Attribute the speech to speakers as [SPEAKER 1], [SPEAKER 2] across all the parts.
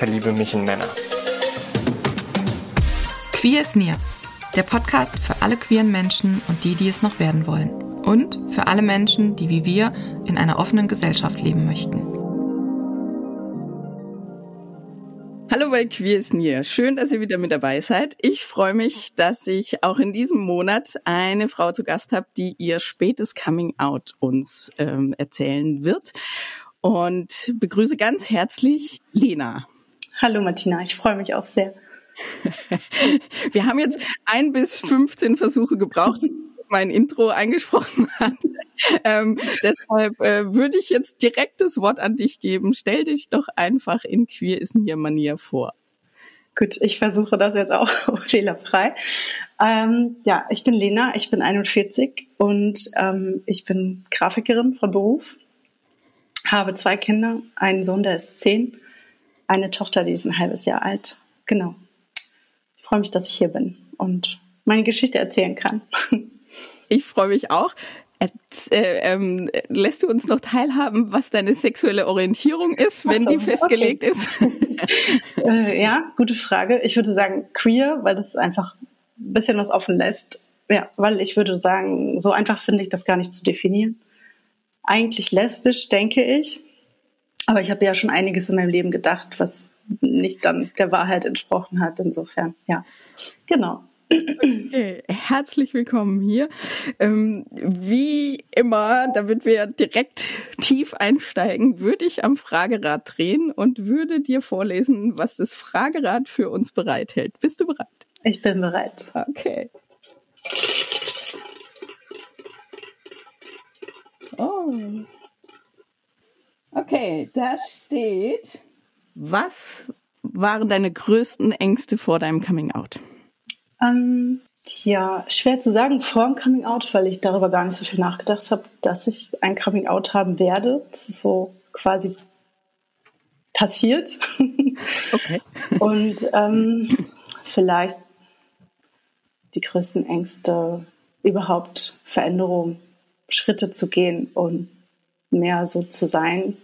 [SPEAKER 1] verliebe mich in Männer.
[SPEAKER 2] Queer ist Near, der Podcast für alle queeren Menschen und die, die es noch werden wollen. Und für alle Menschen, die wie wir in einer offenen Gesellschaft leben möchten.
[SPEAKER 3] Hallo bei Queer ist Near. Schön, dass ihr wieder mit dabei seid. Ich freue mich, dass ich auch in diesem Monat eine Frau zu Gast habe, die ihr spätes Coming Out uns ähm, erzählen wird. Und begrüße ganz herzlich Lena.
[SPEAKER 4] Hallo Martina, ich freue mich auch sehr.
[SPEAKER 3] Wir haben jetzt ein bis 15 Versuche gebraucht, mein Intro eingesprochen hat. Ähm, deshalb äh, würde ich jetzt direkt das Wort an dich geben. Stell dich doch einfach in Queer ist hier Manier vor.
[SPEAKER 4] Gut, ich versuche das jetzt auch fehlerfrei. Ähm, ja, ich bin Lena, ich bin 41 und ähm, ich bin Grafikerin von Beruf, habe zwei Kinder, einen Sohn, der ist zehn, eine Tochter, die ist ein halbes Jahr alt. Genau. Ich freue mich, dass ich hier bin und meine Geschichte erzählen kann.
[SPEAKER 3] Ich freue mich auch. Äh, ähm, lässt du uns noch teilhaben, was deine sexuelle Orientierung ist, wenn so, die festgelegt okay.
[SPEAKER 4] ist? äh, ja, gute Frage. Ich würde sagen queer, weil das einfach ein bisschen was offen lässt. Ja, weil ich würde sagen, so einfach finde ich das gar nicht zu definieren. Eigentlich lesbisch, denke ich. Aber ich habe ja schon einiges in meinem Leben gedacht, was nicht dann der Wahrheit entsprochen hat. Insofern, ja, genau.
[SPEAKER 3] Okay, herzlich willkommen hier. Ähm, wie immer, damit wir direkt tief einsteigen, würde ich am Fragerad drehen und würde dir vorlesen, was das Fragerad für uns bereithält. Bist du bereit?
[SPEAKER 4] Ich bin bereit.
[SPEAKER 3] Okay. Oh. Okay, da steht, was waren deine größten Ängste vor deinem Coming Out?
[SPEAKER 4] Ähm, tja, schwer zu sagen vor dem Coming Out, weil ich darüber gar nicht so viel nachgedacht habe, dass ich ein Coming Out haben werde. Das ist so quasi passiert.
[SPEAKER 3] Okay.
[SPEAKER 4] Und ähm, vielleicht die größten Ängste, überhaupt Veränderungen, Schritte zu gehen und mehr so zu sein,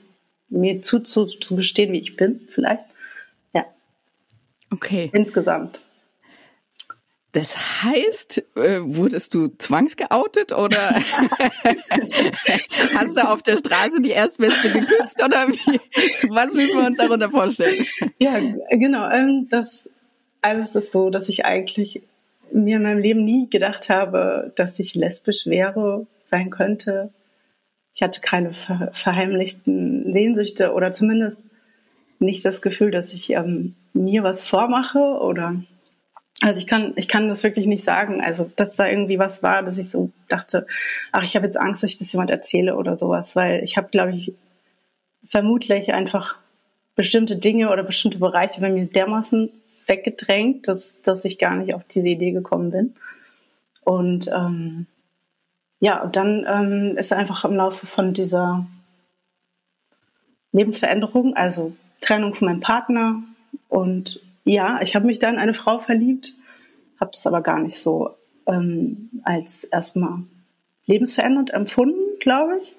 [SPEAKER 4] mir zu, zu, zu bestehen, wie ich bin, vielleicht. Ja.
[SPEAKER 3] Okay.
[SPEAKER 4] Insgesamt.
[SPEAKER 3] Das heißt, äh, wurdest du zwangsgeoutet oder hast du auf der Straße die Erstbeste geküsst oder wie? Was müssen wir uns darunter vorstellen?
[SPEAKER 4] Ja, genau. Ähm, das, also es ist so, dass ich eigentlich mir in meinem Leben nie gedacht habe, dass ich lesbisch wäre, sein könnte. Ich hatte keine ver verheimlichten Sehnsüchte oder zumindest nicht das Gefühl, dass ich ähm, mir was vormache oder also ich kann, ich kann das wirklich nicht sagen. Also, dass da irgendwie was war, dass ich so dachte, ach, ich habe jetzt Angst, dass ich das jemand erzähle oder sowas, weil ich habe, glaube ich, vermutlich einfach bestimmte Dinge oder bestimmte Bereiche bei mir dermaßen weggedrängt, dass, dass ich gar nicht auf diese Idee gekommen bin. Und ähm, ja, und dann ähm, ist einfach im Laufe von dieser Lebensveränderung, also Trennung von meinem Partner und ja, ich habe mich dann in eine Frau verliebt, habe das aber gar nicht so ähm, als erstmal lebensverändernd empfunden, glaube ich.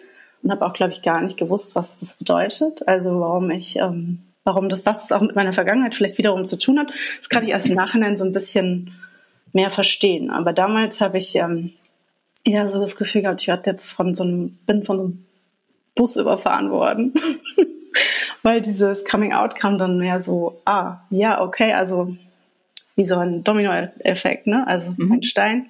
[SPEAKER 4] Und habe auch, glaube ich, gar nicht gewusst, was das bedeutet. Also warum ich, ähm, warum das, was es auch mit meiner Vergangenheit vielleicht wiederum zu tun hat, das kann ich erst im Nachhinein so ein bisschen mehr verstehen. Aber damals habe ich ähm, eher so das Gefühl gehabt, ich werde jetzt von so einem, bin von so einem Bus überfahren worden. weil dieses Coming Out kam dann mehr so, ah, ja, okay, also wie so ein Domino-Effekt, ne? Also mhm. ein Stein.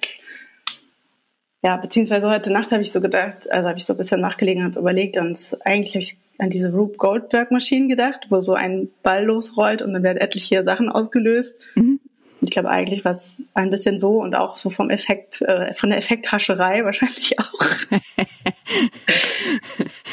[SPEAKER 4] Ja, beziehungsweise heute Nacht habe ich so gedacht, also habe ich so ein bisschen nachgelegen und überlegt und eigentlich habe ich an diese Rube Goldberg-Maschinen gedacht, wo so ein Ball losrollt und dann werden etliche Sachen ausgelöst. Mhm. Und ich glaube eigentlich war es ein bisschen so und auch so vom Effekt, äh, von der Effekthascherei wahrscheinlich auch.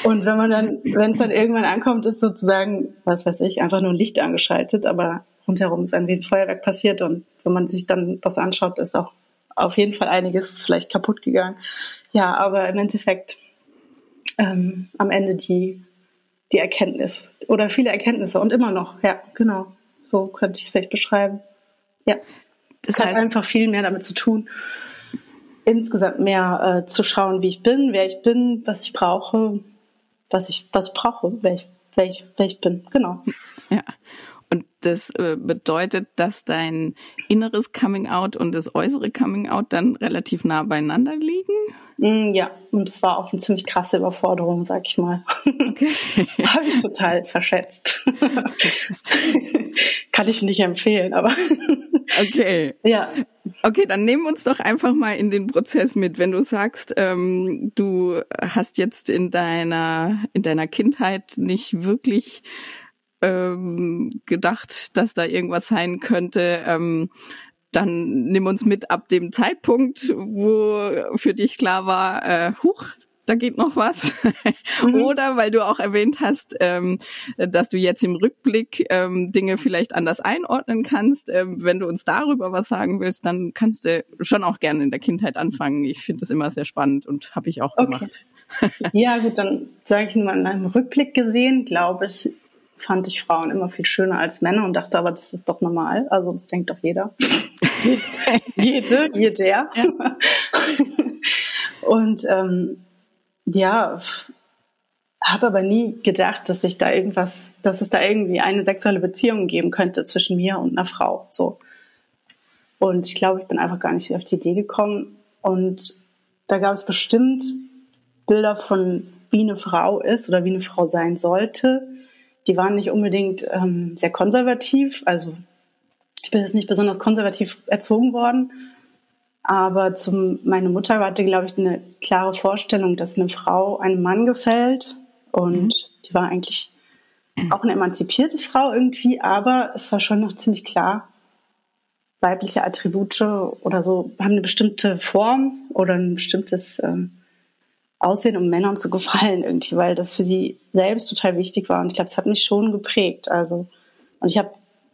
[SPEAKER 4] Und wenn man dann, wenn es dann irgendwann ankommt, ist sozusagen, was weiß ich, einfach nur ein Licht angeschaltet, aber rundherum ist ein Riesenfeuerwerk passiert und wenn man sich dann das anschaut, ist auch auf jeden Fall einiges vielleicht kaputt gegangen. Ja, aber im Endeffekt ähm, am Ende die, die Erkenntnis oder viele Erkenntnisse und immer noch, ja, genau. So könnte ich es vielleicht beschreiben. Ja. Das heißt, hat einfach viel mehr damit zu tun, insgesamt mehr äh, zu schauen, wie ich bin, wer ich bin, was ich brauche, was ich, was ich brauche, wer ich, wer ich, wer ich bin. Genau.
[SPEAKER 3] Ja. Und das äh, bedeutet, dass dein inneres Coming Out und das äußere Coming Out dann relativ nah beieinander liegen?
[SPEAKER 4] Mm, ja, und es war auch eine ziemlich krasse Überforderung, sag ich mal. Okay. Habe ich total verschätzt. Kann ich nicht empfehlen, aber.
[SPEAKER 3] okay. Ja. Okay, dann nehmen wir uns doch einfach mal in den Prozess mit. Wenn du sagst, ähm, du hast jetzt in deiner, in deiner Kindheit nicht wirklich ähm, gedacht, dass da irgendwas sein könnte. Ähm, dann nimm uns mit ab dem Zeitpunkt, wo für dich klar war, äh, huch, da geht noch was. Mhm. Oder weil du auch erwähnt hast, ähm, dass du jetzt im Rückblick ähm, Dinge vielleicht anders einordnen kannst. Ähm, wenn du uns darüber was sagen willst, dann kannst du schon auch gerne in der Kindheit anfangen. Ich finde das immer sehr spannend und habe ich auch gemacht.
[SPEAKER 4] Okay. ja, gut, dann sage ich nur mal in einem Rückblick gesehen, glaube ich, fand ich Frauen immer viel schöner als Männer und dachte aber, das ist doch normal. Also das denkt doch jeder. Jede, jeder. Ja. und ähm, ja, habe aber nie gedacht, dass ich da irgendwas, dass es da irgendwie eine sexuelle Beziehung geben könnte zwischen mir und einer Frau. So. Und ich glaube, ich bin einfach gar nicht auf die Idee gekommen. Und da gab es bestimmt Bilder von, wie eine Frau ist oder wie eine Frau sein sollte die waren nicht unbedingt ähm, sehr konservativ. Also ich bin jetzt nicht besonders konservativ erzogen worden. Aber zum, meine Mutter hatte, glaube ich, eine klare Vorstellung, dass eine Frau einem Mann gefällt. Und mhm. die war eigentlich auch eine emanzipierte Frau irgendwie, aber es war schon noch ziemlich klar, weibliche Attribute oder so haben eine bestimmte Form oder ein bestimmtes ähm, Aussehen, um Männern zu gefallen irgendwie, weil das für sie selbst total wichtig war. Und ich glaube, es hat mich schon geprägt. Also, und ich habe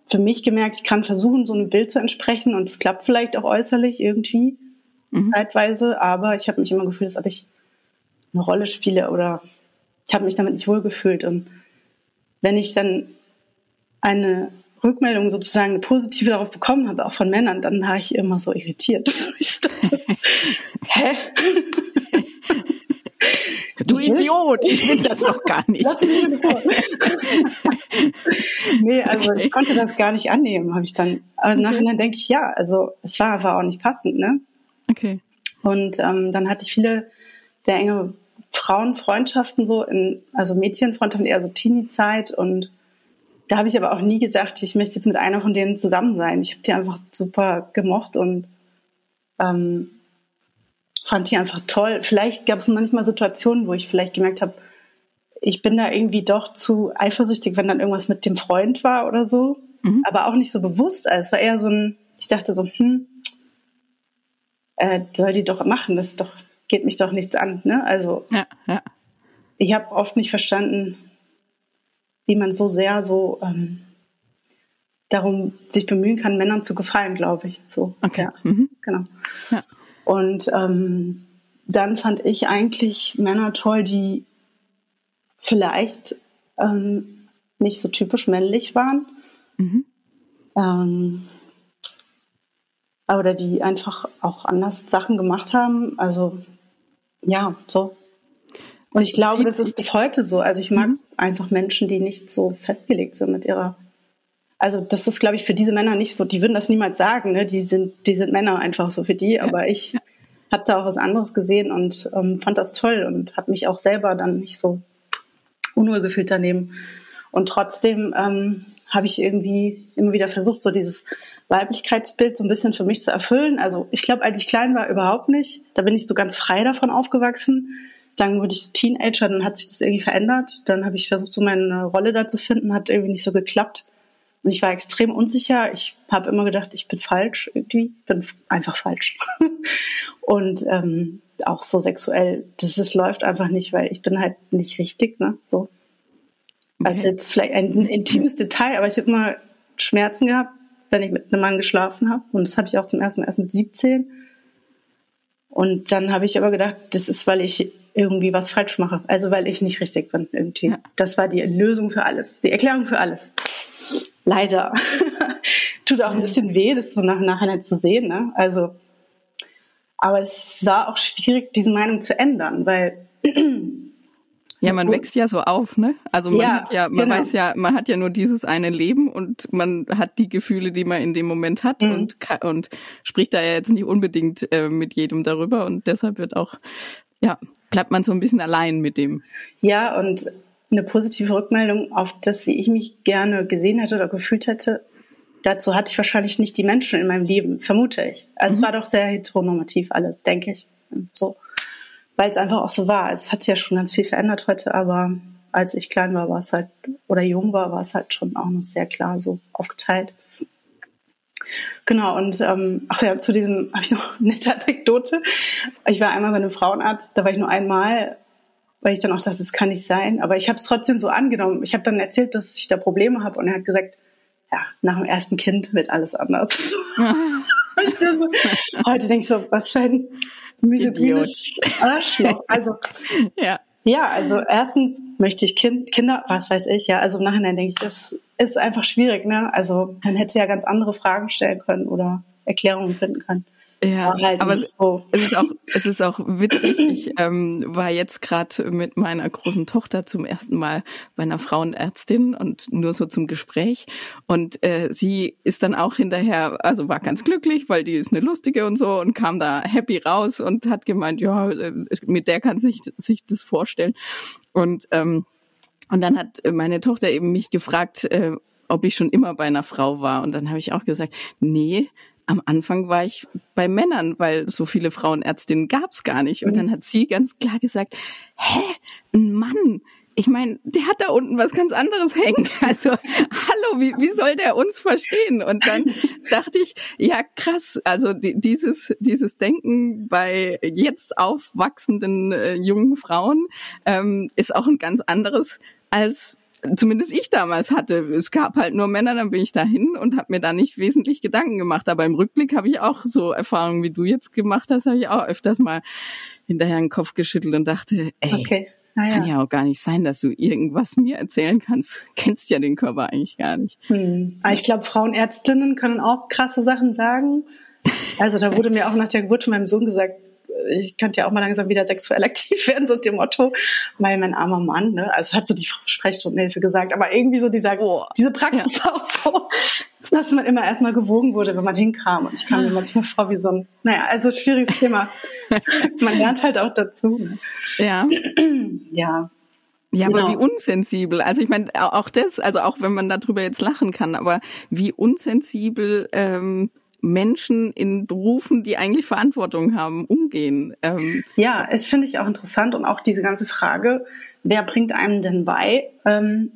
[SPEAKER 4] für mich gemerkt, ich kann versuchen, so einem Bild zu entsprechen und es klappt vielleicht auch äußerlich irgendwie mhm. zeitweise, aber ich habe mich immer gefühlt, als ob ich eine Rolle spiele oder ich habe mich damit nicht wohlgefühlt. Und wenn ich dann eine Rückmeldung sozusagen eine positive darauf bekommen habe, auch von Männern, dann war ich immer so irritiert. Ich dachte, hä?
[SPEAKER 3] Du Idiot, ich will das doch gar nicht. Lass mich
[SPEAKER 4] nee, also ich konnte das gar nicht annehmen, habe ich dann. Aber okay. nachher denke ich, ja, also es war einfach auch nicht passend, ne?
[SPEAKER 3] Okay.
[SPEAKER 4] Und ähm, dann hatte ich viele sehr enge Frauenfreundschaften so in, also Mädchenfreundschaften eher so Teenie-Zeit und da habe ich aber auch nie gedacht, ich möchte jetzt mit einer von denen zusammen sein. Ich habe die einfach super gemocht und ähm, fand die einfach toll. Vielleicht gab es manchmal Situationen, wo ich vielleicht gemerkt habe, ich bin da irgendwie doch zu eifersüchtig, wenn dann irgendwas mit dem Freund war oder so. Mhm. Aber auch nicht so bewusst. Also es war eher so ein, ich dachte so, hm, äh, soll die doch machen, das doch, geht mich doch nichts an. Ne? Also
[SPEAKER 3] ja, ja.
[SPEAKER 4] ich habe oft nicht verstanden, wie man so sehr so ähm, darum sich bemühen kann, Männern zu gefallen, glaube ich. So.
[SPEAKER 3] Okay. Ja, mhm.
[SPEAKER 4] Genau. Ja. Und ähm, dann fand ich eigentlich Männer toll, die vielleicht ähm, nicht so typisch männlich waren. Mhm. Ähm, oder die einfach auch anders Sachen gemacht haben. Also ja, so. Und ich glaube, das ist bis heute so. Also ich mag mhm. einfach Menschen, die nicht so festgelegt sind mit ihrer. Also das ist, glaube ich, für diese Männer nicht so. Die würden das niemals sagen. Ne? Die sind, die sind Männer einfach so für die. Ja. Aber ich habe da auch was anderes gesehen und ähm, fand das toll und habe mich auch selber dann nicht so unwohl gefühlt daneben. Und trotzdem ähm, habe ich irgendwie immer wieder versucht, so dieses Weiblichkeitsbild so ein bisschen für mich zu erfüllen. Also ich glaube, als ich klein war, überhaupt nicht. Da bin ich so ganz frei davon aufgewachsen. Dann wurde ich Teenager, dann hat sich das irgendwie verändert. Dann habe ich versucht, so meine Rolle da zu finden, hat irgendwie nicht so geklappt. Und ich war extrem unsicher. Ich habe immer gedacht, ich bin falsch irgendwie. Ich bin einfach falsch. und ähm, auch so sexuell, das ist, läuft einfach nicht, weil ich bin halt nicht richtig, ne? So. Also jetzt vielleicht ein intimes Detail, aber ich habe immer Schmerzen gehabt, wenn ich mit einem Mann geschlafen habe. Und das habe ich auch zum ersten Mal erst mit 17. Und dann habe ich aber gedacht, das ist, weil ich irgendwie was falsch mache. Also weil ich nicht richtig bin irgendwie. Ja. Das war die Lösung für alles, die Erklärung für alles. Leider. Tut auch ein bisschen weh, das so nach nachher zu sehen. Ne? Also, aber es war auch schwierig, diese Meinung zu ändern, weil
[SPEAKER 3] ja, man wächst ja so auf, ne? Also man ja, hat ja, man genau. weiß ja, man hat ja nur dieses eine Leben und man hat die Gefühle, die man in dem Moment hat mhm. und und spricht da ja jetzt nicht unbedingt äh, mit jedem darüber und deshalb wird auch, ja, bleibt man so ein bisschen allein mit dem.
[SPEAKER 4] Ja, und eine positive Rückmeldung auf das, wie ich mich gerne gesehen hätte oder gefühlt hätte, dazu hatte ich wahrscheinlich nicht die Menschen in meinem Leben, vermute ich. Also mhm. es war doch sehr heteronormativ alles, denke ich. So. Weil es einfach auch so war. Also es hat sich ja schon ganz viel verändert heute, aber als ich klein war, war es halt, oder jung war, war es halt schon auch noch sehr klar so aufgeteilt. Genau, und ähm, ach ja, zu diesem habe ich noch eine nette Anekdote. Ich war einmal bei einem Frauenarzt, da war ich nur einmal weil ich dann auch dachte, das kann nicht sein. Aber ich habe es trotzdem so angenommen. Ich habe dann erzählt, dass ich da Probleme habe und er hat gesagt, ja, nach dem ersten Kind wird alles anders. heute denke ich so, was für ein misogynes Arschloch. Also, ja. Ja, also erstens möchte ich kind, Kinder, was weiß ich, ja, also im Nachhinein denke ich, das ist einfach schwierig, ne? Also man hätte ja ganz andere Fragen stellen können oder Erklärungen finden können.
[SPEAKER 3] Ja, halt aber so. es ist auch es ist auch witzig. Ich ähm, war jetzt gerade mit meiner großen Tochter zum ersten Mal bei einer Frauenärztin und nur so zum Gespräch und äh, sie ist dann auch hinterher, also war ganz glücklich, weil die ist eine lustige und so und kam da happy raus und hat gemeint, ja, äh, mit der kann sich sich das vorstellen und ähm, und dann hat meine Tochter eben mich gefragt, äh, ob ich schon immer bei einer Frau war. Und dann habe ich auch gesagt, nee, am Anfang war ich bei Männern, weil so viele Frauenärztinnen gab es gar nicht. Und dann hat sie ganz klar gesagt, hä, ein Mann, ich meine, der hat da unten was ganz anderes hängen. Also, hallo, wie, wie soll der uns verstehen? Und dann dachte ich, ja, krass, also die, dieses, dieses Denken bei jetzt aufwachsenden äh, jungen Frauen ähm, ist auch ein ganz anderes als zumindest ich damals hatte. Es gab halt nur Männer, dann bin ich dahin und habe mir da nicht wesentlich Gedanken gemacht. Aber im Rückblick habe ich auch so Erfahrungen, wie du jetzt gemacht hast, habe ich auch öfters mal hinterher den Kopf geschüttelt und dachte, ey, okay. Naja. Kann ja auch gar nicht sein, dass du irgendwas mir erzählen kannst. Kennst ja den Körper eigentlich gar nicht.
[SPEAKER 4] Hm. Ich glaube, Frauenärztinnen können auch krasse Sachen sagen. Also da wurde mir auch nach der Geburt von meinem Sohn gesagt, ich könnte ja auch mal langsam wieder sexuell aktiv werden, so dem Motto, weil mein armer Mann, ne, also hat so die Sprechstundenhilfe gesagt, aber irgendwie so dieser, oh, diese Praxis ja. auch so, dass man immer erstmal gewogen wurde, wenn man hinkam. Und ich kam mir manchmal vor wie so ein, naja, also schwieriges Thema. man lernt halt auch dazu. Ne?
[SPEAKER 3] Ja. ja. Ja, genau. aber wie unsensibel. Also ich meine, auch das, also auch wenn man darüber jetzt lachen kann, aber wie unsensibel ähm, Menschen in Berufen, die eigentlich Verantwortung haben, umgehen.
[SPEAKER 4] Ähm, ja, es finde ich auch interessant und auch diese ganze Frage, wer bringt einem denn bei? Ähm,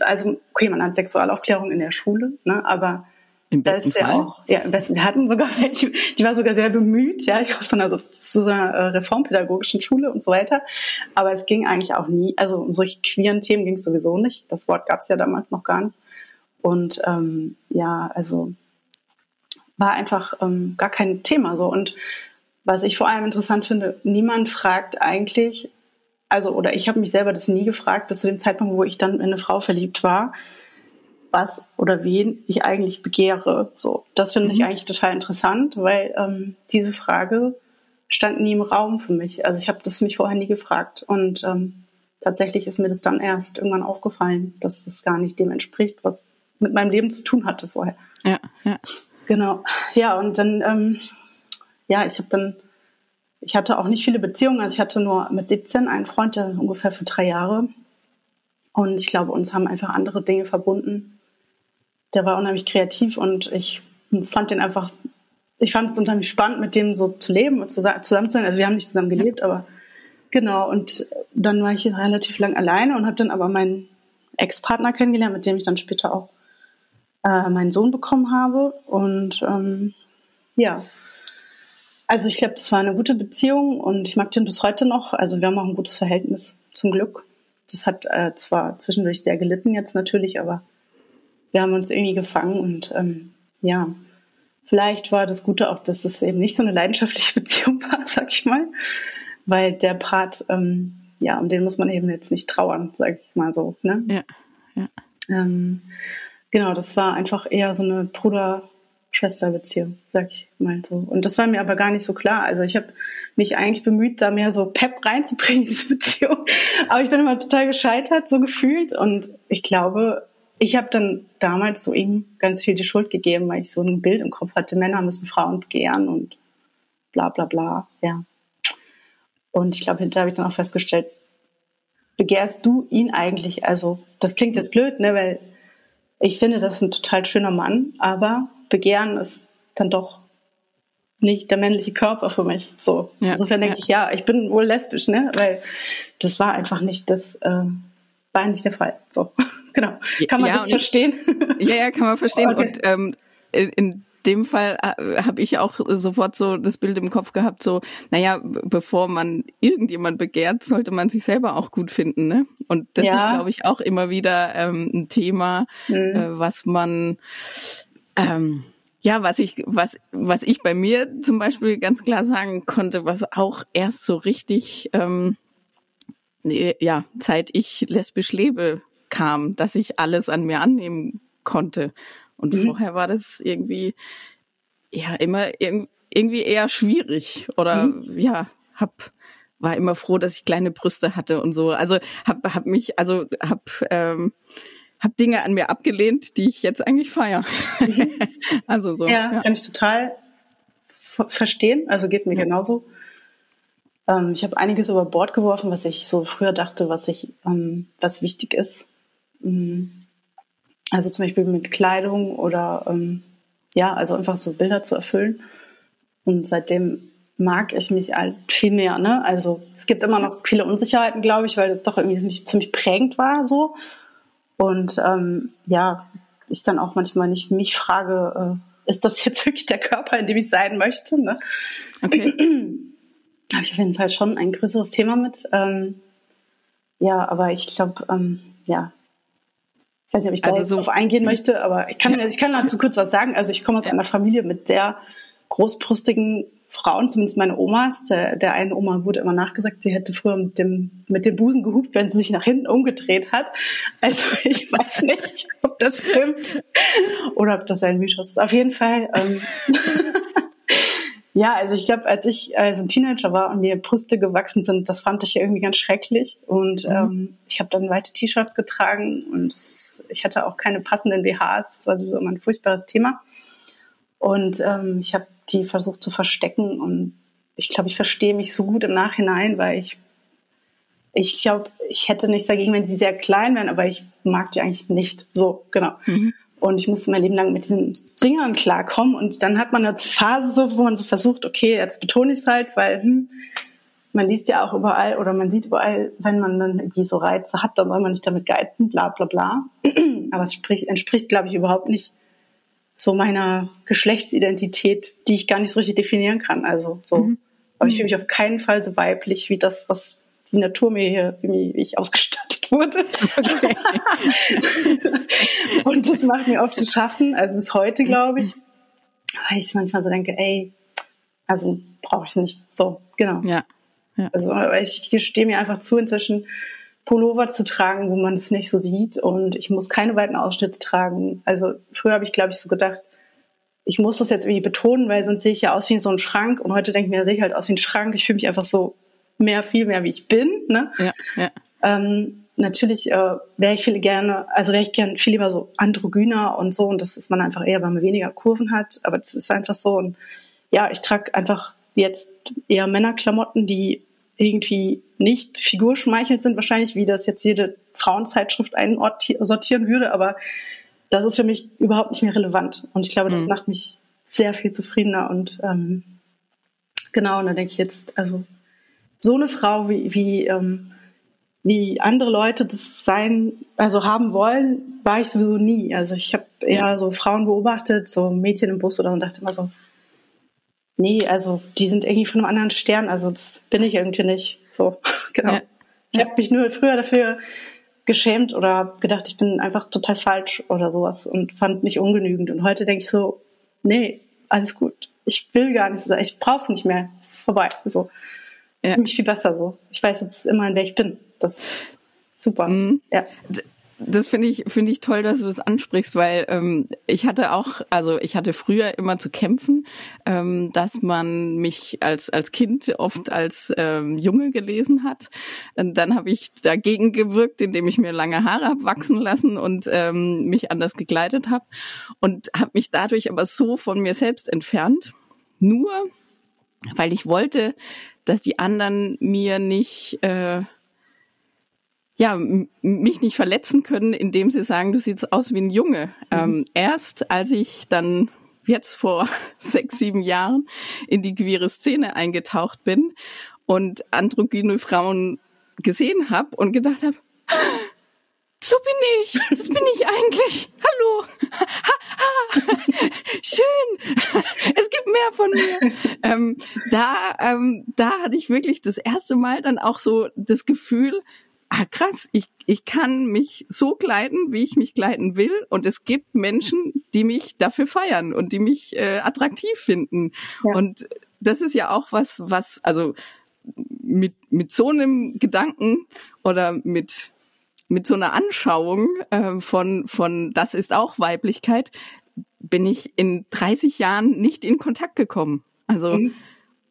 [SPEAKER 4] also, okay, man hat Sexualaufklärung in der Schule, ne, aber
[SPEAKER 3] im besten
[SPEAKER 4] ist ja
[SPEAKER 3] Fall.
[SPEAKER 4] auch, ja, im besten, wir hatten sogar welche, die war sogar sehr bemüht, ja, ich auf so einer, so, so einer äh, reformpädagogischen Schule und so weiter. Aber es ging eigentlich auch nie, also um solche queeren Themen ging es sowieso nicht. Das Wort gab es ja damals noch gar nicht. Und ähm, ja, also war einfach ähm, gar kein Thema so. Und was ich vor allem interessant finde, niemand fragt eigentlich, also oder ich habe mich selber das nie gefragt, bis zu dem Zeitpunkt, wo ich dann in eine Frau verliebt war, was oder wen ich eigentlich begehre. So, das finde mhm. ich eigentlich total interessant, weil ähm, diese Frage stand nie im Raum für mich. Also ich habe das mich vorher nie gefragt und ähm, tatsächlich ist mir das dann erst irgendwann aufgefallen, dass das gar nicht dem entspricht, was mit meinem Leben zu tun hatte vorher.
[SPEAKER 3] Ja, ja.
[SPEAKER 4] Genau. Ja, und dann, ähm, ja, ich habe dann, ich hatte auch nicht viele Beziehungen. Also ich hatte nur mit 17 einen Freund, der ungefähr für drei Jahre. Und ich glaube, uns haben einfach andere Dinge verbunden. Der war unheimlich kreativ und ich fand den einfach, ich fand es unheimlich spannend, mit dem so zu leben und zusammen zu sein. Also wir haben nicht zusammen gelebt, aber genau. Und dann war ich relativ lang alleine und habe dann aber meinen Ex-Partner kennengelernt, mit dem ich dann später auch äh, meinen Sohn bekommen habe. Und ähm, ja, also ich glaube, das war eine gute Beziehung und ich mag den bis heute noch. Also wir haben auch ein gutes Verhältnis, zum Glück. Das hat äh, zwar zwischendurch sehr gelitten jetzt natürlich, aber wir haben uns irgendwie gefangen und ähm, ja, vielleicht war das Gute auch, dass es eben nicht so eine leidenschaftliche Beziehung war, sag ich mal, weil der Part, ähm, ja, um den muss man eben jetzt nicht trauern, sag ich mal so. Ne?
[SPEAKER 3] Ja, ja.
[SPEAKER 4] Ähm, genau, das war einfach eher so eine Bruder-Schwester-Beziehung, sag ich mal so. Und das war mir aber gar nicht so klar. Also ich habe mich eigentlich bemüht, da mehr so Pep reinzubringen in diese Beziehung. Aber ich bin immer total gescheitert, so gefühlt. Und ich glaube, ich habe dann damals so ihm ganz viel die Schuld gegeben, weil ich so ein Bild im Kopf hatte, Männer müssen Frauen begehren und bla bla bla. Ja. Und ich glaube, hinterher habe ich dann auch festgestellt, begehrst du ihn eigentlich? Also, das klingt jetzt blöd, ne, weil ich finde, das ist ein total schöner Mann, aber begehren ist dann doch nicht der männliche Körper für mich. So. Ja, Insofern denke ja. ich, ja, ich bin wohl lesbisch, ne? Weil das war einfach nicht das, äh, war nicht der Fall. So, genau. Kann man ja, das verstehen?
[SPEAKER 3] ja, ja, kann man verstehen. Okay. Und ähm, in, in dem Fall äh, habe ich auch sofort so das Bild im Kopf gehabt, so, naja, bevor man irgendjemand begehrt, sollte man sich selber auch gut finden. Ne? Und das ja. ist, glaube ich, auch immer wieder ähm, ein Thema, mhm. äh, was man ähm, ja, was ich, was, was ich bei mir zum Beispiel ganz klar sagen konnte, was auch erst so richtig, ähm, ja, seit ich lesbisch lebe, kam, dass ich alles an mir annehmen konnte. Und mhm. vorher war das irgendwie, ja, immer irgendwie eher schwierig oder, mhm. ja, hab, war immer froh, dass ich kleine Brüste hatte und so. Also hab, hab mich, also hab, ähm, habe Dinge an mir abgelehnt, die ich jetzt eigentlich feiere. Mhm.
[SPEAKER 4] also so. Ja, ja, kann ich total verstehen. Also geht mir ja. genauso. Ähm, ich habe einiges über Bord geworfen, was ich so früher dachte, was ich, ähm, was wichtig ist. Mhm. Also zum Beispiel mit Kleidung oder ähm, ja, also einfach so Bilder zu erfüllen. Und seitdem mag ich mich halt viel mehr. Ne? Also es gibt immer noch viele Unsicherheiten, glaube ich, weil das doch irgendwie ziemlich prägend war so. Und ähm, ja, ich dann auch manchmal nicht mich frage, äh, ist das jetzt wirklich der Körper, in dem ich sein möchte? Ne? Okay. Habe ich auf jeden Fall schon ein größeres Thema mit. Ähm, ja, aber ich glaube, ähm, ja, ich weiß nicht, ob ich da also so drauf eingehen möchte, aber ich kann, ich kann dazu kurz was sagen. Also ich komme aus einer Familie mit sehr großbrüstigen Frauen, zumindest meine Omas, der, der einen Oma wurde immer nachgesagt, sie hätte früher mit dem, mit dem Busen gehupt, wenn sie sich nach hinten umgedreht hat. Also ich weiß nicht, ob das stimmt oder ob das ein Mythos ist. Auf jeden Fall. Ähm, ja, also ich glaube, als ich als ein Teenager war und mir Brüste gewachsen sind, das fand ich irgendwie ganz schrecklich. Und mhm. ähm, ich habe dann weite T-Shirts getragen und ich hatte auch keine passenden BHs. Das war sowieso immer ein furchtbares Thema. Und ähm, ich habe die versucht zu verstecken. Und ich glaube, ich verstehe mich so gut im Nachhinein, weil ich, ich glaube, ich hätte nichts dagegen, wenn sie sehr klein wären, aber ich mag die eigentlich nicht. So, genau. Mhm. Und ich musste mein Leben lang mit diesen Dingern klarkommen. Und dann hat man eine Phase so, wo man so versucht, okay, jetzt betone ich es halt, weil hm, man liest ja auch überall oder man sieht überall, wenn man dann irgendwie so Reize hat, dann soll man nicht damit geizen, bla bla bla. Aber es spricht, entspricht, glaube ich, überhaupt nicht so meiner Geschlechtsidentität, die ich gar nicht so richtig definieren kann. Also so. Mhm. Aber ich fühle mich auf keinen Fall so weiblich wie das, was die Natur mir hier, wie ich ausgestattet wurde. Okay. und das macht mir oft zu schaffen, also bis heute, glaube ich. Weil ich manchmal so denke, ey, also brauche ich nicht. So, genau.
[SPEAKER 3] Ja. ja.
[SPEAKER 4] Also ich gestehe mir einfach zu, inzwischen Pullover zu tragen, wo man es nicht so sieht und ich muss keine weiten Ausschnitte tragen. Also früher habe ich, glaube ich, so gedacht, ich muss das jetzt irgendwie betonen, weil sonst sehe ich ja aus wie so ein Schrank und heute denke ich mir, sehe ich halt aus wie ein Schrank. Ich fühle mich einfach so mehr, viel mehr, wie ich bin. Ne?
[SPEAKER 3] Ja, ja.
[SPEAKER 4] Ähm, natürlich äh, wäre ich viel gerne, also wäre ich gern viel lieber so androgyner und so und das ist man einfach eher, weil man weniger Kurven hat, aber das ist einfach so und ja, ich trage einfach jetzt eher Männerklamotten, die irgendwie nicht figurschmeichelnd sind, wahrscheinlich, wie das jetzt jede Frauenzeitschrift einsortieren würde, aber das ist für mich überhaupt nicht mehr relevant. Und ich glaube, das mhm. macht mich sehr viel zufriedener. Und ähm, genau, und da denke ich jetzt, also so eine Frau wie, wie ähm, wie andere Leute das sein, also haben wollen, war ich sowieso nie. Also ich habe eher so Frauen beobachtet, so Mädchen im Bus oder und dachte immer so, nee, also die sind irgendwie von einem anderen Stern, also das bin ich irgendwie nicht. So, genau. Ja. Ich habe mich nur früher dafür geschämt oder gedacht, ich bin einfach total falsch oder sowas und fand mich ungenügend. Und heute denke ich so, nee, alles gut. Ich will gar nicht, ich brauche es nicht mehr. Es ist vorbei. So. Ja. Mich viel besser so. Ich weiß jetzt immer, wer ich bin. Das super. Mhm. Ja
[SPEAKER 3] das finde ich, finde ich toll, dass du das ansprichst, weil ähm, ich hatte auch, also ich hatte früher immer zu kämpfen, ähm, dass man mich als, als Kind oft als ähm, Junge gelesen hat. Und dann habe ich dagegen gewirkt, indem ich mir lange Haare habe wachsen lassen und ähm, mich anders gekleidet habe und habe mich dadurch aber so von mir selbst entfernt. Nur weil ich wollte, dass die anderen mir nicht äh, ja, mich nicht verletzen können, indem sie sagen, du siehst aus wie ein Junge. Mhm. Ähm, erst als ich dann jetzt vor sechs, sieben Jahren in die queere Szene eingetaucht bin und androgyne Frauen gesehen habe und gedacht habe, so bin ich, das bin ich eigentlich. Hallo, ha, ha. schön, es gibt mehr von mir. Ähm, da, ähm, da hatte ich wirklich das erste Mal dann auch so das Gefühl, ah krass, ich, ich kann mich so kleiden, wie ich mich kleiden will. Und es gibt Menschen, die mich dafür feiern und die mich äh, attraktiv finden. Ja. Und das ist ja auch was, was, also mit, mit so einem Gedanken oder mit, mit so einer Anschauung äh, von, von das ist auch Weiblichkeit, bin ich in 30 Jahren nicht in Kontakt gekommen. Also mhm.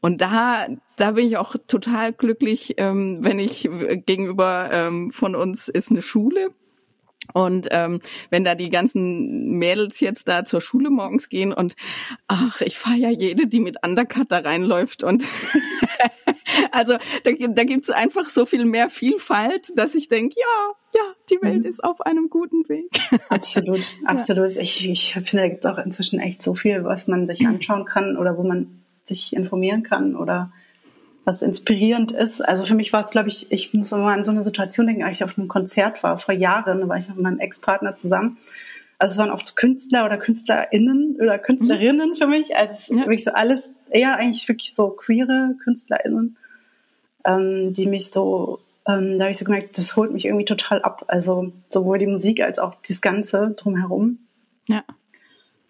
[SPEAKER 3] Und da, da bin ich auch total glücklich, ähm, wenn ich gegenüber ähm, von uns ist eine Schule. Und ähm, wenn da die ganzen Mädels jetzt da zur Schule morgens gehen und ach, ich feiere jede, die mit Undercut da reinläuft und also da, da gibt es einfach so viel mehr Vielfalt, dass ich denke, ja, ja, die Welt mhm. ist auf einem guten Weg.
[SPEAKER 4] Absolut, absolut. Ja. Ich, ich finde, da gibt es auch inzwischen echt so viel, was man sich anschauen kann oder wo man sich informieren kann oder was inspirierend ist. Also für mich war es, glaube ich, ich muss immer an so eine Situation denken, als ich auf einem Konzert war, vor Jahren, da war ich mit meinem Ex-Partner zusammen. Also es waren oft so Künstler oder KünstlerInnen oder Künstlerinnen mhm. für mich. Also ja. wirklich so alles, eher eigentlich wirklich so queere KünstlerInnen, ähm, die mich so, ähm, da habe ich so gemerkt, das holt mich irgendwie total ab. Also sowohl die Musik als auch das Ganze drumherum. Ja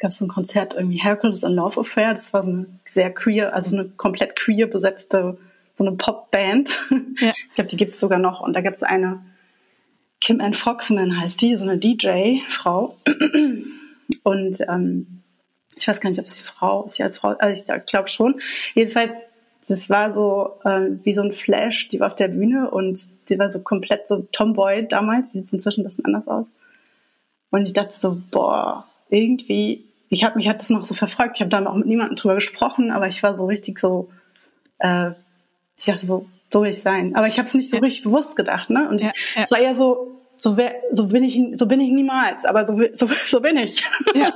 [SPEAKER 4] gab es ein Konzert irgendwie Hercules and Love Affair. Das war so eine sehr queer, also eine komplett queer besetzte, so eine Popband. Ja. Ich glaube, die gibt es sogar noch. Und da gab es eine, Kim Ann Foxman heißt die, so eine DJ-Frau. Und ähm, ich weiß gar nicht, ob sie Frau, sie als Frau, also ich glaube schon. Jedenfalls, das war so ähm, wie so ein Flash, die war auf der Bühne und die war so komplett so Tomboy damals, die sieht inzwischen ein bisschen anders aus. Und ich dachte so, boah, irgendwie ich habe mich hat das noch so verfolgt. Ich habe dann auch mit niemandem drüber gesprochen, aber ich war so richtig so, äh, ich dachte so, so will ich sein. Aber ich habe es nicht so ja. richtig bewusst gedacht, ne? Und ja, ja. es war eher so, so, wär, so bin ich, so bin ich niemals, aber so, so, so bin ich.
[SPEAKER 3] Ja,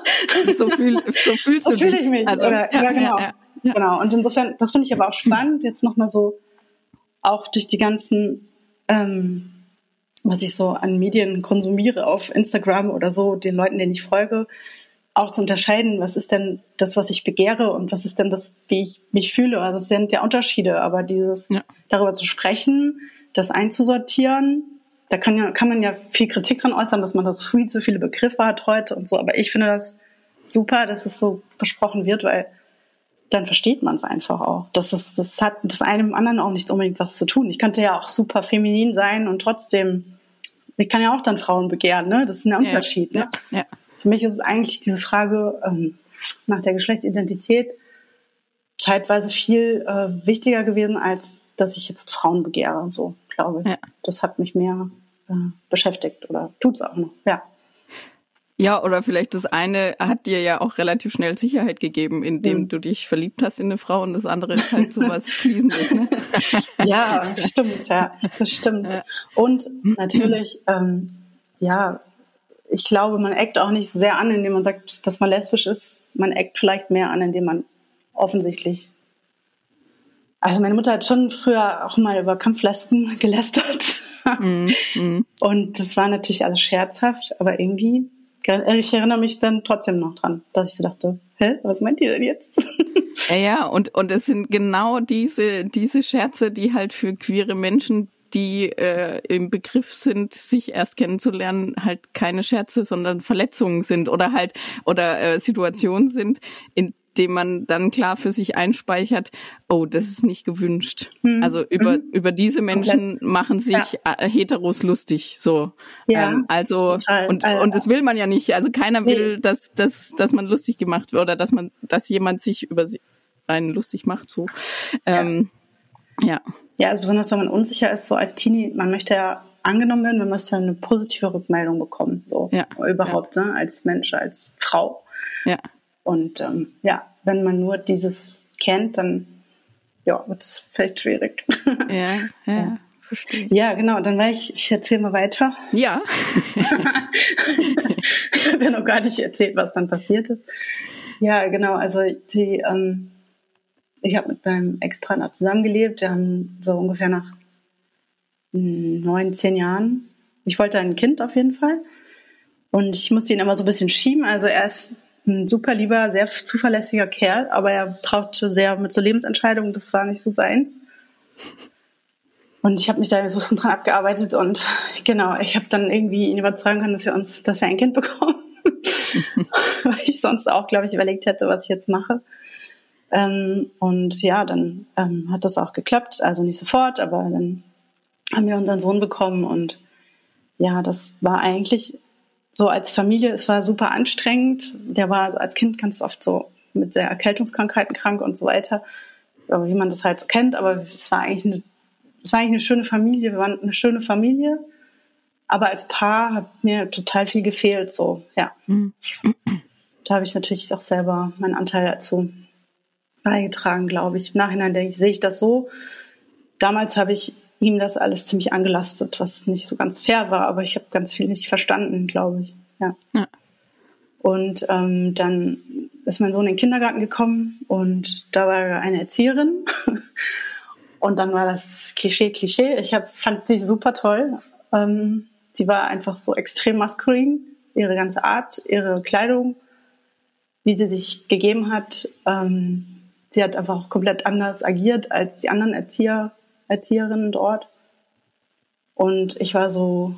[SPEAKER 3] so, fühl, so fühlst so du
[SPEAKER 4] fühle ich mich. Also, oder, ja, genau. Genau. Und insofern, das finde ich aber auch spannend, jetzt nochmal so, auch durch die ganzen, ähm, was ich so an Medien konsumiere auf Instagram oder so, den Leuten, denen ich folge, auch zu unterscheiden, was ist denn das, was ich begehre und was ist denn das, wie ich mich fühle. Also es sind ja Unterschiede, aber dieses ja. darüber zu sprechen, das einzusortieren, da kann ja kann man ja viel Kritik dran äußern, dass man das viel zu viele Begriffe hat heute und so. Aber ich finde das super, dass es so besprochen wird, weil dann versteht man es einfach auch. Das ist, das hat das einem anderen auch nicht unbedingt was zu tun. Ich könnte ja auch super feminin sein und trotzdem, ich kann ja auch dann Frauen begehren, ne? Das ist ein Unterschied. Ja, ne? ja. ja. Für mich ist es eigentlich diese Frage ähm, nach der Geschlechtsidentität zeitweise viel äh, wichtiger gewesen, als dass ich jetzt Frauen begehre und so, glaube ich. Ja. Das hat mich mehr äh, beschäftigt oder tut es auch noch, ja.
[SPEAKER 3] Ja, oder vielleicht das eine hat dir ja auch relativ schnell Sicherheit gegeben, indem mhm. du dich verliebt hast in eine Frau und das andere ist halt sowas Fließendes. Ne?
[SPEAKER 4] Ja, das stimmt, ja, das stimmt. Ja. Und natürlich, ähm, ja, ich glaube, man eckt auch nicht so sehr an, indem man sagt, dass man lesbisch ist. Man eckt vielleicht mehr an, indem man offensichtlich Also meine Mutter hat schon früher auch mal über Kampflespen gelästert. Mhm. Und das war natürlich alles scherzhaft, aber irgendwie, ich erinnere mich dann trotzdem noch dran, dass ich so dachte, hä, was meint ihr denn jetzt?
[SPEAKER 3] Ja, ja, und, und es sind genau diese, diese Scherze, die halt für queere Menschen, die äh, im Begriff sind, sich erst kennenzulernen, halt keine Scherze, sondern Verletzungen sind oder halt oder äh, Situationen sind, in dem man dann klar für sich einspeichert, oh, das ist nicht gewünscht. Mhm. Also über, mhm. über diese Menschen machen sich ja. Äh, Heteros lustig, so. Ja, ähm, also, total. und, also, und das will man ja nicht. Also keiner will, nee. dass, dass, dass man lustig gemacht wird oder dass man, dass jemand sich über einen lustig macht, so. Ähm, ja. ja.
[SPEAKER 4] Ja, also besonders wenn man unsicher ist, so als Teenie, man möchte ja angenommen werden, man möchte eine positive Rückmeldung bekommen, so. Ja. Überhaupt, ja. Ne, als Mensch, als Frau. Ja. Und ähm, ja, wenn man nur dieses kennt, dann ja, wird es vielleicht schwierig.
[SPEAKER 3] Ja, ja. ja. Verstehe.
[SPEAKER 4] Ja, genau. Dann war ich, ich erzähle mal weiter.
[SPEAKER 3] Ja.
[SPEAKER 4] ich habe ja noch gar nicht erzählt, was dann passiert ist. Ja, genau. Also die, ähm, ich habe mit meinem Ex-Partner zusammengelebt. Wir haben so ungefähr nach hm, neun, zehn Jahren. Ich wollte ein Kind auf jeden Fall. Und ich musste ihn immer so ein bisschen schieben. Also er ist ein super lieber, sehr zuverlässiger Kerl, aber er brauchte sehr mit so Lebensentscheidungen, das war nicht so seins. Und ich habe mich da so ein bisschen dran abgearbeitet und genau, ich habe dann irgendwie ihn überzeugen können, dass wir uns, dass wir ein Kind bekommen. Weil ich sonst auch, glaube ich, überlegt hätte, was ich jetzt mache. Ähm, und ja, dann ähm, hat das auch geklappt. Also nicht sofort, aber dann haben wir unseren Sohn bekommen und ja, das war eigentlich so als Familie, es war super anstrengend. Der war als Kind ganz oft so mit sehr Erkältungskrankheiten krank und so weiter, wie man das halt so kennt. Aber es war eigentlich eine, es war eigentlich eine schöne Familie. Wir waren eine schöne Familie. Aber als Paar hat mir total viel gefehlt, so, ja. Mhm. Da habe ich natürlich auch selber meinen Anteil dazu beigetragen, glaube ich. Im Nachhinein denke ich, sehe ich das so. Damals habe ich ihm das alles ziemlich angelastet, was nicht so ganz fair war, aber ich habe ganz viel nicht verstanden, glaube ich. Ja. ja. Und ähm, dann ist mein Sohn in den Kindergarten gekommen und da war eine Erzieherin. und dann war das Klischee, Klischee. Ich hab, fand sie super toll. Ähm, sie war einfach so extrem maskulin. Ihre ganze Art, ihre Kleidung, wie sie sich gegeben hat. Ähm, sie hat einfach auch komplett anders agiert als die anderen Erzieher Erzieherinnen dort. Und ich war so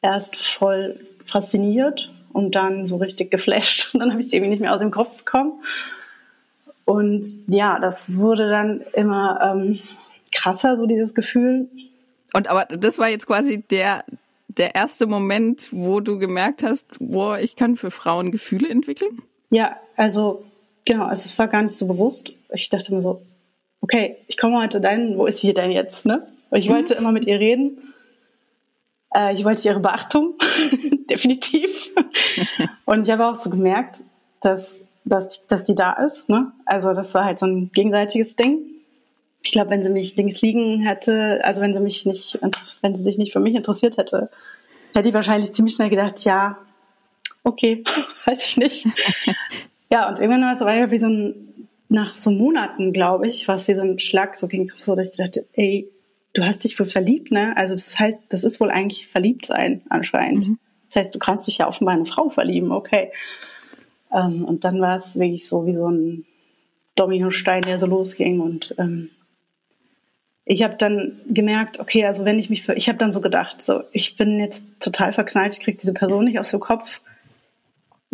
[SPEAKER 4] erst voll fasziniert und dann so richtig geflasht. Und dann habe ich sie irgendwie nicht mehr aus dem Kopf bekommen. Und ja, das wurde dann immer ähm, krasser, so dieses Gefühl.
[SPEAKER 3] Und aber das war jetzt quasi der, der erste Moment, wo du gemerkt hast, boah, ich kann für Frauen Gefühle entwickeln?
[SPEAKER 4] Ja, also genau, also es war gar nicht so bewusst. Ich dachte mir so, okay, ich komme heute dahin, wo ist sie denn jetzt? Ne? Ich wollte mhm. immer mit ihr reden. Äh, ich wollte ihre Beachtung, definitiv. Und ich habe auch so gemerkt, dass, dass, dass die da ist. Ne? Also das war halt so ein gegenseitiges Ding. Ich glaube, wenn sie mich links liegen hätte, also wenn sie mich nicht, wenn sie sich nicht für mich interessiert hätte, hätte ich wahrscheinlich ziemlich schnell gedacht, ja, okay, weiß ich nicht. Ja, und irgendwann war es aber wie so ein nach so Monaten, glaube ich, war es wie so ein Schlag so ging so, dass ich dachte, ey, du hast dich wohl verliebt, ne? Also das heißt, das ist wohl eigentlich verliebt sein anscheinend. Mhm. Das heißt, du kannst dich ja offenbar eine Frau verlieben, okay. Ähm, und dann war es wirklich so wie so ein Dominostein, der so losging und ähm, ich habe dann gemerkt, okay, also wenn ich mich, für, ich habe dann so gedacht, so ich bin jetzt total verknallt, ich kriege diese Person nicht aus dem Kopf.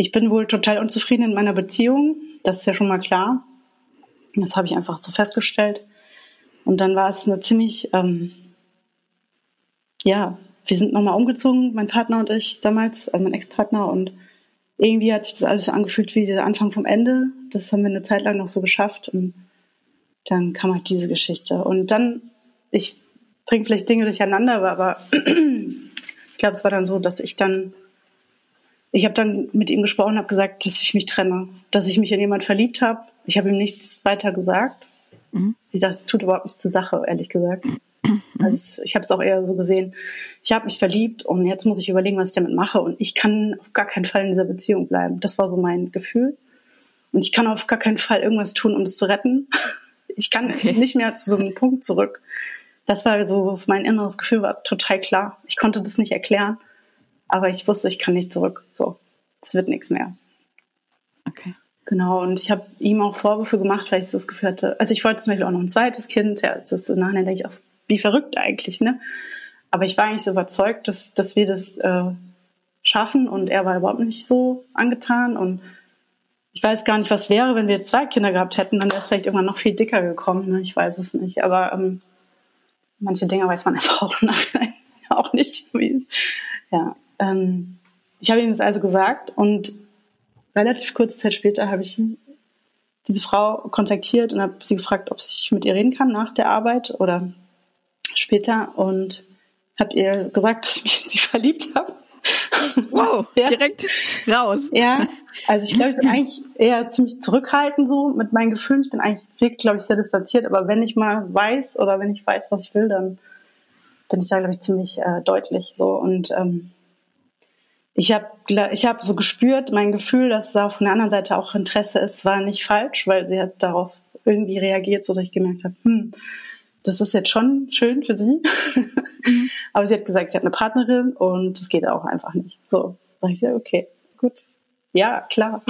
[SPEAKER 4] Ich bin wohl total unzufrieden in meiner Beziehung, das ist ja schon mal klar. Das habe ich einfach so festgestellt. Und dann war es eine ziemlich, ähm, ja, wir sind nochmal umgezogen, mein Partner und ich damals, also mein Ex-Partner. Und irgendwie hat sich das alles angefühlt wie der Anfang vom Ende. Das haben wir eine Zeit lang noch so geschafft. Und dann kam halt diese Geschichte. Und dann, ich bringe vielleicht Dinge durcheinander, aber ich glaube, es war dann so, dass ich dann ich habe dann mit ihm gesprochen, habe gesagt, dass ich mich trenne, dass ich mich in jemand verliebt habe. Ich habe ihm nichts weiter gesagt. Mhm. Ich dachte, es tut überhaupt nichts zur Sache, ehrlich gesagt. Mhm. Also ich habe es auch eher so gesehen. Ich habe mich verliebt und jetzt muss ich überlegen, was ich damit mache. Und ich kann auf gar keinen Fall in dieser Beziehung bleiben. Das war so mein Gefühl. Und ich kann auf gar keinen Fall irgendwas tun, um es zu retten. Ich kann okay. nicht mehr zu so einem Punkt zurück. Das war so, mein inneres Gefühl war total klar. Ich konnte das nicht erklären, aber ich wusste, ich kann nicht zurück. So, das wird nichts mehr.
[SPEAKER 3] Okay.
[SPEAKER 4] Genau, und ich habe ihm auch Vorwürfe gemacht, weil ich so das Gefühl hatte, also ich wollte zum Beispiel auch noch ein zweites Kind, ja, das ist nachher denke ich auch, wie verrückt eigentlich, ne? Aber ich war eigentlich so überzeugt, dass, dass wir das äh, schaffen und er war überhaupt nicht so angetan und ich weiß gar nicht, was wäre, wenn wir jetzt zwei Kinder gehabt hätten, dann wäre es vielleicht irgendwann noch viel dicker gekommen, ne? ich weiß es nicht, aber ähm, manche Dinge weiß man einfach auch nachher auch nicht. Wie, ja, ähm, ich habe ihm das also gesagt und relativ kurze Zeit später habe ich diese Frau kontaktiert und habe sie gefragt, ob ich mit ihr reden kann nach der Arbeit oder später und habe ihr gesagt, dass ich mich in sie verliebt habe.
[SPEAKER 3] Wow, ja. direkt raus.
[SPEAKER 4] Ja, also ich glaube, ich bin eigentlich eher ziemlich zurückhaltend so mit meinen Gefühlen. Ich bin eigentlich wirklich, glaube ich, sehr distanziert. Aber wenn ich mal weiß oder wenn ich weiß, was ich will, dann bin ich da, glaube ich, ziemlich äh, deutlich so. Und ähm, ich habe ich hab so gespürt, mein Gefühl, dass da von der anderen Seite auch Interesse ist, war nicht falsch, weil sie hat darauf irgendwie reagiert, so dass ich gemerkt habe, hm, das ist jetzt schon schön für sie. Mhm. Aber sie hat gesagt, sie hat eine Partnerin und es geht auch einfach nicht. So, sag ich, ja, okay, gut. Ja, klar.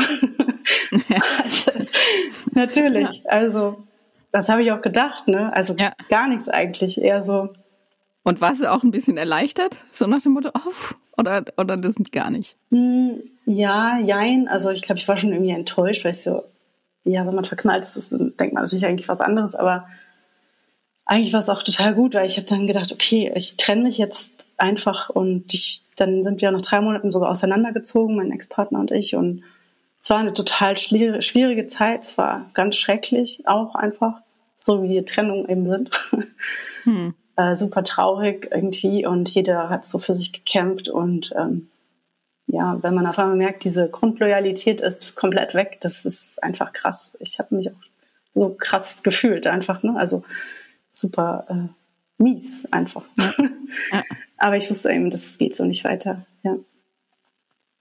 [SPEAKER 4] also, natürlich. Ja. Also, das habe ich auch gedacht, ne? Also ja. gar nichts eigentlich. Eher so.
[SPEAKER 3] Und warst du auch ein bisschen erleichtert? So nach dem Motto, oh, oder, oder das gar nicht?
[SPEAKER 4] Hm, ja, jein. Also ich glaube, ich war schon irgendwie enttäuscht, weil ich so, ja, wenn man verknallt ist, ist denkt man natürlich eigentlich was anderes, aber eigentlich war es auch total gut, weil ich habe dann gedacht, okay, ich trenne mich jetzt einfach und ich, dann sind wir nach drei Monaten sogar auseinandergezogen, mein Ex-Partner und ich. Und es war eine total schwierige Zeit. Es war ganz schrecklich, auch einfach, so wie die Trennungen eben sind. Hm. Äh, super traurig irgendwie und jeder hat so für sich gekämpft und ähm, ja, wenn man auf einmal merkt, diese Grundloyalität ist komplett weg, das ist einfach krass. Ich habe mich auch so krass gefühlt einfach, ne? Also super äh, mies einfach. Ja. Aber ich wusste eben, das geht so nicht weiter. Ja.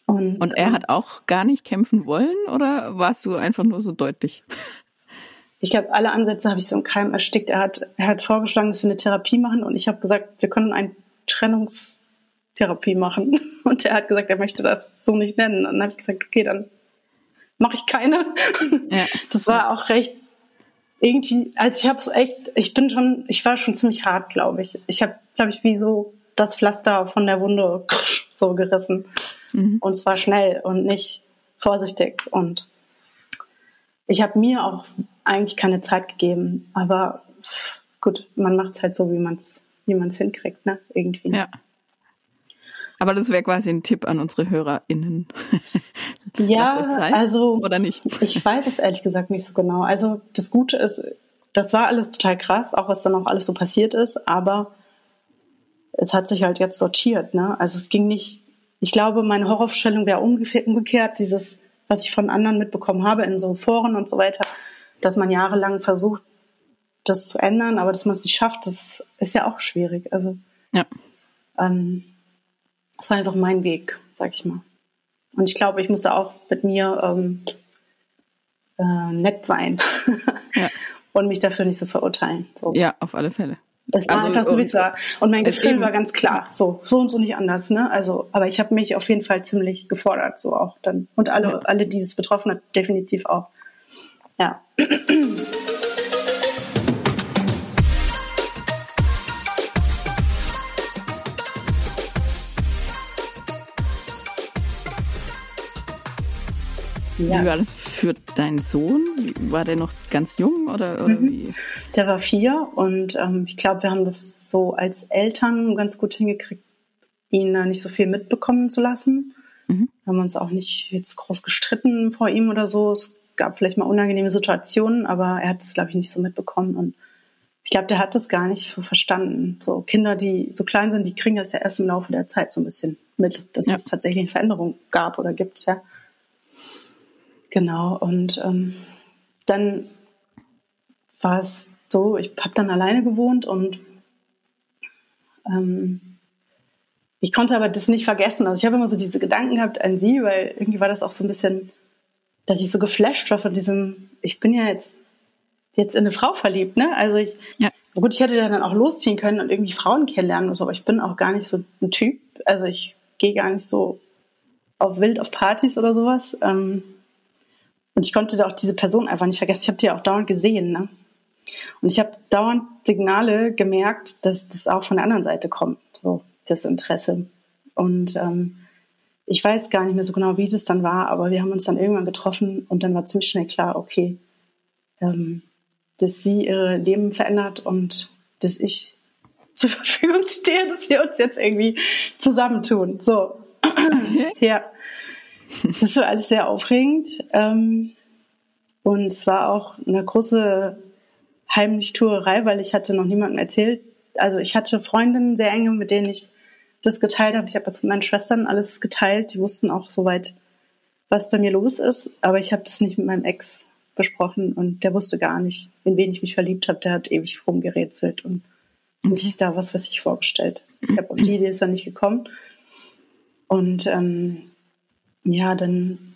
[SPEAKER 3] Und, Und er ähm, hat auch gar nicht kämpfen wollen oder warst du einfach nur so deutlich?
[SPEAKER 4] Ich glaube, alle Ansätze habe ich so im Keim erstickt. Er hat, er hat vorgeschlagen, dass wir eine Therapie machen und ich habe gesagt, wir können eine Trennungstherapie machen. Und er hat gesagt, er möchte das so nicht nennen. Und dann habe ich gesagt, okay, dann mache ich keine. Ja. Das war auch recht irgendwie, also ich habe so echt, ich bin schon, ich war schon ziemlich hart, glaube ich. Ich habe, glaube ich, wie so das Pflaster von der Wunde so gerissen. Mhm. Und zwar schnell und nicht vorsichtig. Und ich habe mir auch eigentlich keine Zeit gegeben. Aber gut, man macht es halt so, wie man es wie man's hinkriegt, ne? Irgendwie.
[SPEAKER 3] Ja. Aber das wäre quasi ein Tipp an unsere HörerInnen.
[SPEAKER 4] ja, also oder nicht? ich weiß jetzt ehrlich gesagt nicht so genau. Also das Gute ist, das war alles total krass, auch was dann auch alles so passiert ist, aber es hat sich halt jetzt sortiert. Ne? Also es ging nicht, ich glaube, meine Horrorvorstellung wäre umgekehrt, dieses, was ich von anderen mitbekommen habe in so Foren und so weiter, dass man jahrelang versucht, das zu ändern, aber dass man es nicht schafft, das ist ja auch schwierig. Also ja. ähm, das war einfach mein Weg, sag ich mal. Und ich glaube, ich musste auch mit mir ähm, äh, nett sein ja. und mich dafür nicht so verurteilen. So.
[SPEAKER 3] Ja, auf alle Fälle.
[SPEAKER 4] Es war also, einfach so, wie es war. Und mein Gefühl eben, war ganz klar, so, so und so nicht anders, ne? Also, aber ich habe mich auf jeden Fall ziemlich gefordert, so auch dann. Und alle, ja. alle, die es betroffen hat, definitiv auch. Ja.
[SPEAKER 3] Ja. Wie war das für deinen Sohn? War der noch ganz jung oder, oder mhm. wie?
[SPEAKER 4] Der war vier und ähm, ich glaube, wir haben das so als Eltern ganz gut hingekriegt, ihn da nicht so viel mitbekommen zu lassen. Mhm. Wir haben uns auch nicht jetzt groß gestritten vor ihm oder so. Es gab vielleicht mal unangenehme Situationen, aber er hat es, glaube ich, nicht so mitbekommen. Und ich glaube, der hat das gar nicht so verstanden. So Kinder, die so klein sind, die kriegen das ja erst im Laufe der Zeit so ein bisschen mit, dass ja. es tatsächlich eine Veränderung gab oder gibt, ja. Genau, und ähm, dann war es so, ich habe dann alleine gewohnt und ähm, ich konnte aber das nicht vergessen. Also ich habe immer so diese Gedanken gehabt an sie, weil irgendwie war das auch so ein bisschen, dass ich so geflasht war von diesem, ich bin ja jetzt jetzt in eine Frau verliebt, ne? Also ich, ja. gut, ich hätte dann auch losziehen können und irgendwie Frauen kennenlernen und so, aber ich bin auch gar nicht so ein Typ. Also ich gehe gar nicht so auf wild auf Partys oder sowas. Ähm, und ich konnte da auch diese Person einfach nicht vergessen. Ich habe die ja auch dauernd gesehen, ne? Und ich habe dauernd Signale gemerkt, dass das auch von der anderen Seite kommt, so das Interesse. Und ähm, ich weiß gar nicht mehr so genau, wie das dann war, aber wir haben uns dann irgendwann getroffen und dann war ziemlich schnell klar, okay, ähm, dass sie ihr Leben verändert und dass ich zur Verfügung stehe, dass wir uns jetzt irgendwie zusammentun. So, ja. Das war alles sehr aufregend. Ähm, und es war auch eine große Heimlichtuerei, weil ich hatte noch niemandem erzählt. Also ich hatte Freundinnen sehr enge, mit denen ich das geteilt habe. Ich habe jetzt mit meinen Schwestern alles geteilt. Die wussten auch soweit, was bei mir los ist. Aber ich habe das nicht mit meinem Ex besprochen und der wusste gar nicht, in wen ich mich verliebt habe. Der hat ewig rumgerätselt und sich da was, was ich vorgestellt. Ich habe auf die Idee ist er nicht gekommen. Und ähm, ja, dann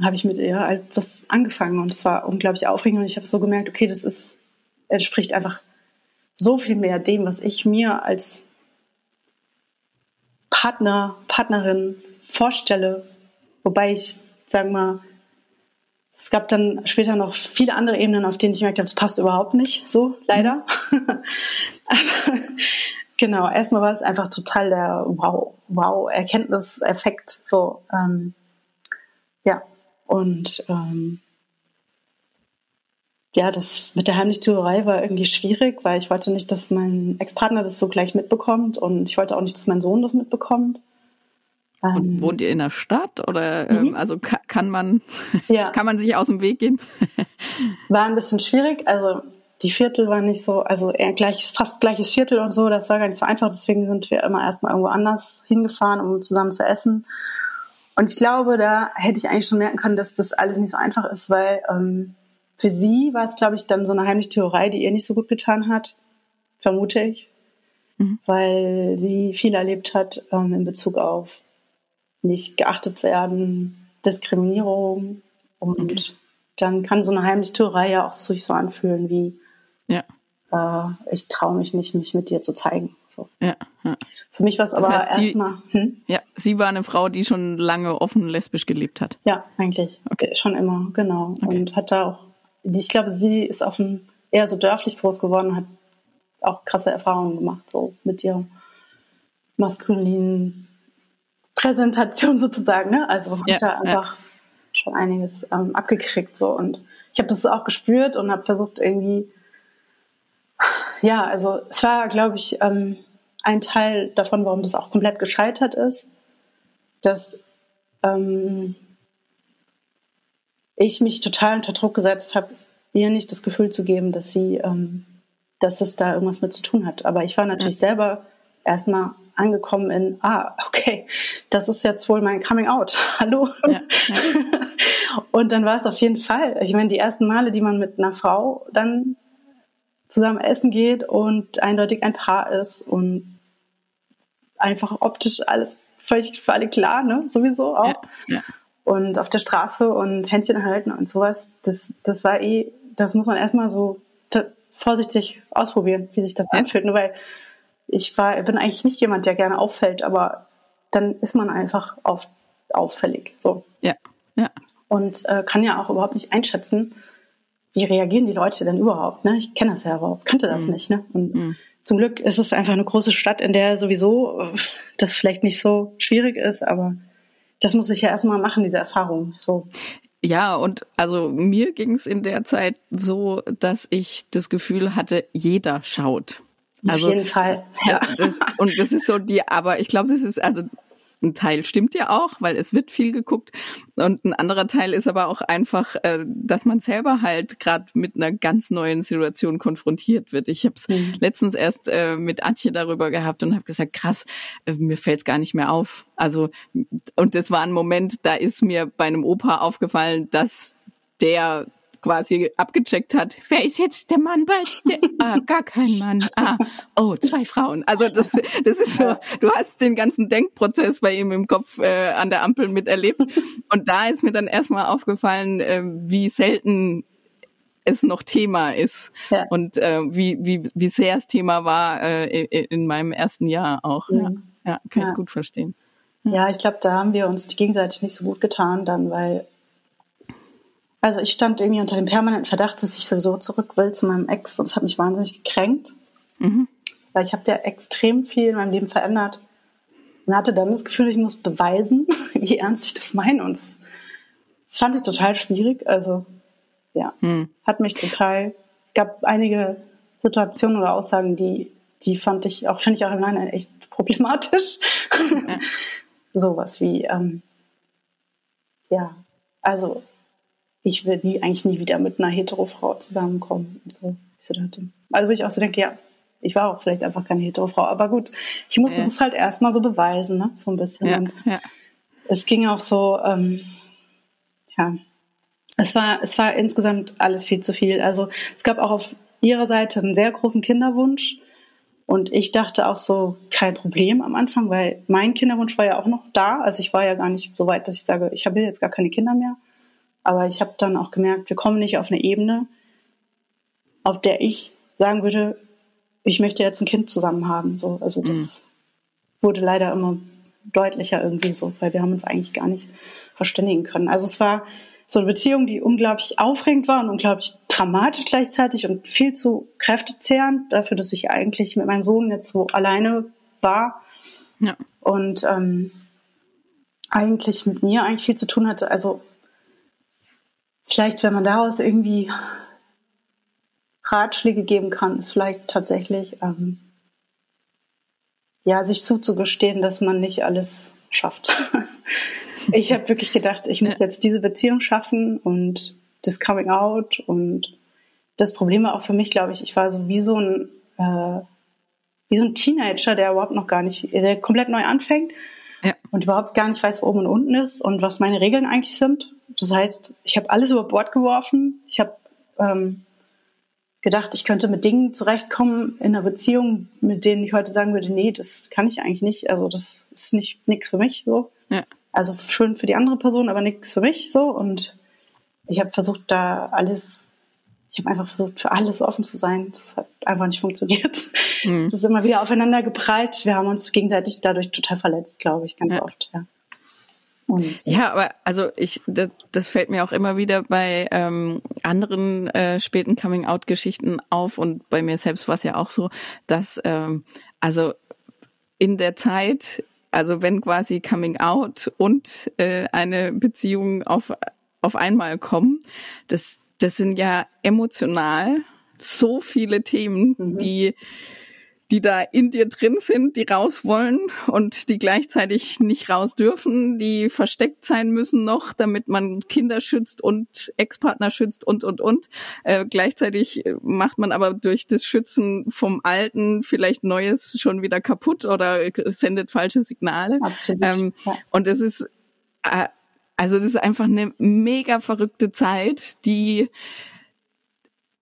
[SPEAKER 4] habe ich mit ihr halt was angefangen und es war unglaublich aufregend und ich habe so gemerkt, okay, das ist, entspricht einfach so viel mehr dem, was ich mir als Partner, Partnerin vorstelle. Wobei ich, sagen mal, es gab dann später noch viele andere Ebenen, auf denen ich gemerkt habe, das passt überhaupt nicht so, leider. Mhm. genau, erstmal war es einfach total der Wow, Wow, Erkenntniseffekt. So, ähm, ja. Und ähm, ja, das mit der Heimlichtuerei war irgendwie schwierig, weil ich wollte nicht, dass mein Ex-Partner das so gleich mitbekommt und ich wollte auch nicht, dass mein Sohn das mitbekommt.
[SPEAKER 3] Und ähm, wohnt ihr in der Stadt oder ähm, mhm. also kann, kann man ja. kann man sich aus dem Weg gehen?
[SPEAKER 4] War ein bisschen schwierig. Also die Viertel waren nicht so, also eher gleiches, fast gleiches Viertel und so. Das war gar nicht so einfach. Deswegen sind wir immer erstmal irgendwo anders hingefahren, um zusammen zu essen. Und ich glaube, da hätte ich eigentlich schon merken können, dass das alles nicht so einfach ist, weil ähm, für sie war es, glaube ich, dann so eine heimliche Theorei, die ihr nicht so gut getan hat, vermute ich, mhm. weil sie viel erlebt hat ähm, in Bezug auf nicht geachtet werden, Diskriminierung und okay. dann kann so eine heimliche Theorei ja auch sich so anfühlen wie ja. Äh, ich traue mich nicht, mich mit dir zu zeigen. So. Ja, ja. Für mich war es aber erstmal.
[SPEAKER 3] Hm? Ja, sie war eine Frau, die schon lange offen lesbisch gelebt hat.
[SPEAKER 4] Ja, eigentlich. Okay. Schon immer, genau. Okay. Und hat da auch ich glaube, sie ist auf dem, eher so dörflich groß geworden, hat auch krasse Erfahrungen gemacht, so mit ihrer maskulinen Präsentation sozusagen. Ne? Also hat ja, da einfach ja. schon einiges ähm, abgekriegt. So. Und ich habe das auch gespürt und habe versucht irgendwie, ja, also es war, glaube ich, ähm, ein Teil davon, warum das auch komplett gescheitert ist, dass ähm, ich mich total unter Druck gesetzt habe, ihr nicht das Gefühl zu geben, dass sie, ähm, dass es da irgendwas mit zu tun hat. Aber ich war natürlich ja. selber erstmal angekommen in, ah, okay, das ist jetzt wohl mein Coming Out. Hallo. Ja, ja. Und dann war es auf jeden Fall. Ich meine, die ersten Male, die man mit einer Frau dann zusammen essen geht und eindeutig ein Paar ist und einfach optisch alles völlig für alle klar, ne? Sowieso auch. Ja, und auf der Straße und Händchen halten und sowas, das, das war eh, das muss man erstmal so vorsichtig ausprobieren, wie sich das ja. anfühlt. Nur weil ich war, bin eigentlich nicht jemand, der gerne auffällt, aber dann ist man einfach auf, auffällig. So. Ja. ja. Und äh, kann ja auch überhaupt nicht einschätzen, wie reagieren die Leute denn überhaupt. Ne? Ich kenne das ja überhaupt, kannte das mhm. nicht. Ne? Und mhm. zum Glück ist es einfach eine große Stadt, in der sowieso äh, das vielleicht nicht so schwierig ist, aber das muss ich ja erstmal machen, diese Erfahrung. So.
[SPEAKER 3] Ja, und also mir ging es in der Zeit so, dass ich das Gefühl hatte, jeder schaut.
[SPEAKER 4] Also, Auf jeden Fall. Ja.
[SPEAKER 3] Das, und das ist so die, aber ich glaube, das ist also ein Teil stimmt ja auch, weil es wird viel geguckt. Und ein anderer Teil ist aber auch einfach, äh, dass man selber halt gerade mit einer ganz neuen Situation konfrontiert wird. Ich habe es mhm. letztens erst äh, mit Antje darüber gehabt und habe gesagt, krass, äh, mir fällt es gar nicht mehr auf. Also, und das war ein Moment, da ist mir bei einem Opa aufgefallen, dass der quasi abgecheckt hat, wer ist jetzt der Mann bei dir? Ah, gar kein Mann. Ah, oh, zwei Frauen. Also das, das ist so, du hast den ganzen Denkprozess bei ihm im Kopf äh, an der Ampel miterlebt. Und da ist mir dann erstmal aufgefallen, äh, wie selten es noch Thema ist
[SPEAKER 4] Ja.
[SPEAKER 3] und äh, wie, wie, wie sehr es Thema war äh, in, in meinem ersten Jahr auch. Ja,
[SPEAKER 4] Mhm.
[SPEAKER 3] ja kann
[SPEAKER 4] Ja.
[SPEAKER 3] ich gut verstehen.
[SPEAKER 4] Ja, ich glaube, da haben wir uns gegenseitig nicht so gut getan dann, weil also ich stand irgendwie unter dem permanenten Verdacht, dass ich sowieso zurück will zu meinem Ex und es hat mich wahnsinnig gekränkt,
[SPEAKER 3] Mhm.
[SPEAKER 4] weil ich habe ja extrem viel in meinem Leben verändert und hatte dann das Gefühl, ich muss beweisen, wie ernst ich das meine und das fand ich total schwierig. Also ja,
[SPEAKER 3] Hm.
[SPEAKER 4] hat mich total, gab einige Situationen oder Aussagen, die, die fand ich auch, finde ich auch im Nachhinein echt problematisch. Sowas wie, ähm, ja, also ich will nie, eigentlich nie wieder mit einer Hetero-Frau zusammenkommen. Und so. So dachte, also wo ich auch so denke, ja, ich war auch vielleicht einfach keine Hetero-Frau, aber gut, ich musste
[SPEAKER 3] Ja.
[SPEAKER 4] das halt erstmal so beweisen, ne? so ein bisschen.
[SPEAKER 3] Ja,
[SPEAKER 4] Und
[SPEAKER 3] ja.
[SPEAKER 4] es ging auch so, ähm, ja, es war, es war insgesamt alles viel zu viel. Also es gab auch auf ihrer Seite einen sehr großen Kinderwunsch. Und ich dachte auch so, kein Problem am Anfang, weil mein Kinderwunsch war ja auch noch da. Also ich war ja gar nicht so weit, dass ich sage, ich will jetzt gar keine Kinder mehr. Aber ich habe dann auch gemerkt, wir kommen nicht auf eine Ebene, auf der ich sagen würde, ich möchte jetzt ein Kind zusammen haben. So, also das wurde leider immer deutlicher irgendwie so, weil wir haben uns eigentlich gar nicht verständigen können. Also es war so eine Beziehung, die unglaublich aufregend war und unglaublich dramatisch gleichzeitig und viel zu kräftezehrend dafür, dass ich eigentlich mit meinem Sohn jetzt so alleine war
[SPEAKER 3] Ja.
[SPEAKER 4] und ähm, eigentlich mit mir eigentlich viel zu tun hatte. Also vielleicht, wenn man daraus irgendwie Ratschläge geben kann, ist vielleicht tatsächlich ähm, ja sich zuzugestehen, dass man nicht alles schafft. ich habe wirklich gedacht, ich muss jetzt diese Beziehung schaffen und das Coming Out. Und das Problem war auch für mich, glaube ich, ich war so wie so ein äh, wie so ein Teenager, der überhaupt noch gar nicht, der komplett neu anfängt
[SPEAKER 3] Ja.
[SPEAKER 4] und überhaupt gar nicht weiß, wo oben und unten ist und was meine Regeln eigentlich sind. Das heißt, ich habe alles über Bord geworfen. Ich habe ähm, gedacht, ich könnte mit Dingen zurechtkommen in einer Beziehung, mit denen ich heute sagen würde, nee, das kann ich eigentlich nicht. Also das ist nicht nichts für mich so.
[SPEAKER 3] Ja.
[SPEAKER 4] Also schön für die andere Person, aber nichts für mich so. Und ich habe versucht, da alles, ich habe einfach versucht, für alles offen zu sein. Das hat einfach nicht funktioniert.
[SPEAKER 3] Mhm.
[SPEAKER 4] Es ist immer wieder aufeinander geprallt. Wir haben uns gegenseitig dadurch total verletzt, glaube ich, ganz
[SPEAKER 3] Ja.
[SPEAKER 4] oft. Ja. Und
[SPEAKER 3] Ja, aber also ich, das, das fällt mir auch immer wieder bei ähm, anderen äh, späten Coming-out-Geschichten auf und bei mir selbst war es ja auch so, dass ähm, also in der Zeit, also wenn quasi Coming Out und äh, eine Beziehung auf auf einmal kommen, das das sind ja emotional so viele Themen,
[SPEAKER 4] Mhm.
[SPEAKER 3] die die da in dir drin sind, die raus wollen und die gleichzeitig nicht raus dürfen, die versteckt sein müssen noch, damit man Kinder schützt und Ex-Partner schützt und, und, und. Äh, gleichzeitig äh, macht man aber durch das Schützen vom Alten vielleicht Neues schon wieder kaputt oder sendet falsche Signale.
[SPEAKER 4] absolut.
[SPEAKER 3] Ähm,
[SPEAKER 4] ja.
[SPEAKER 3] und es ist, äh, also das ist einfach eine mega verrückte Zeit, die,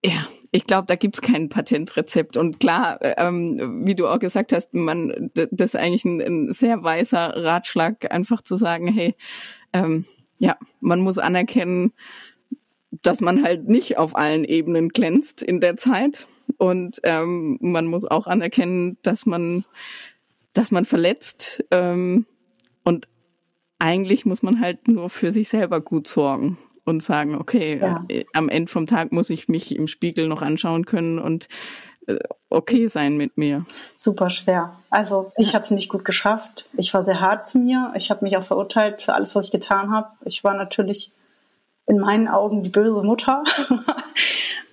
[SPEAKER 3] ja, ich glaube, da gibt's kein Patentrezept. Und klar, ähm, wie du auch gesagt hast, man, das ist eigentlich ein, ein sehr weiser Ratschlag, einfach zu sagen, hey, ähm, ja, man muss anerkennen, dass man halt nicht auf allen Ebenen glänzt in der Zeit. Und ähm, man muss auch anerkennen, dass man, dass man verletzt. Ähm, und eigentlich muss man halt nur für sich selber gut sorgen und sagen, okay,
[SPEAKER 4] Ja.
[SPEAKER 3] äh, am Ende vom Tag muss ich mich im Spiegel noch anschauen können und äh, okay sein mit mir.
[SPEAKER 4] super schwer. Also ich habe es nicht gut geschafft. Ich war sehr hart zu mir. Ich habe mich auch verurteilt für alles, was ich getan habe. Ich war natürlich in meinen Augen die böse Mutter.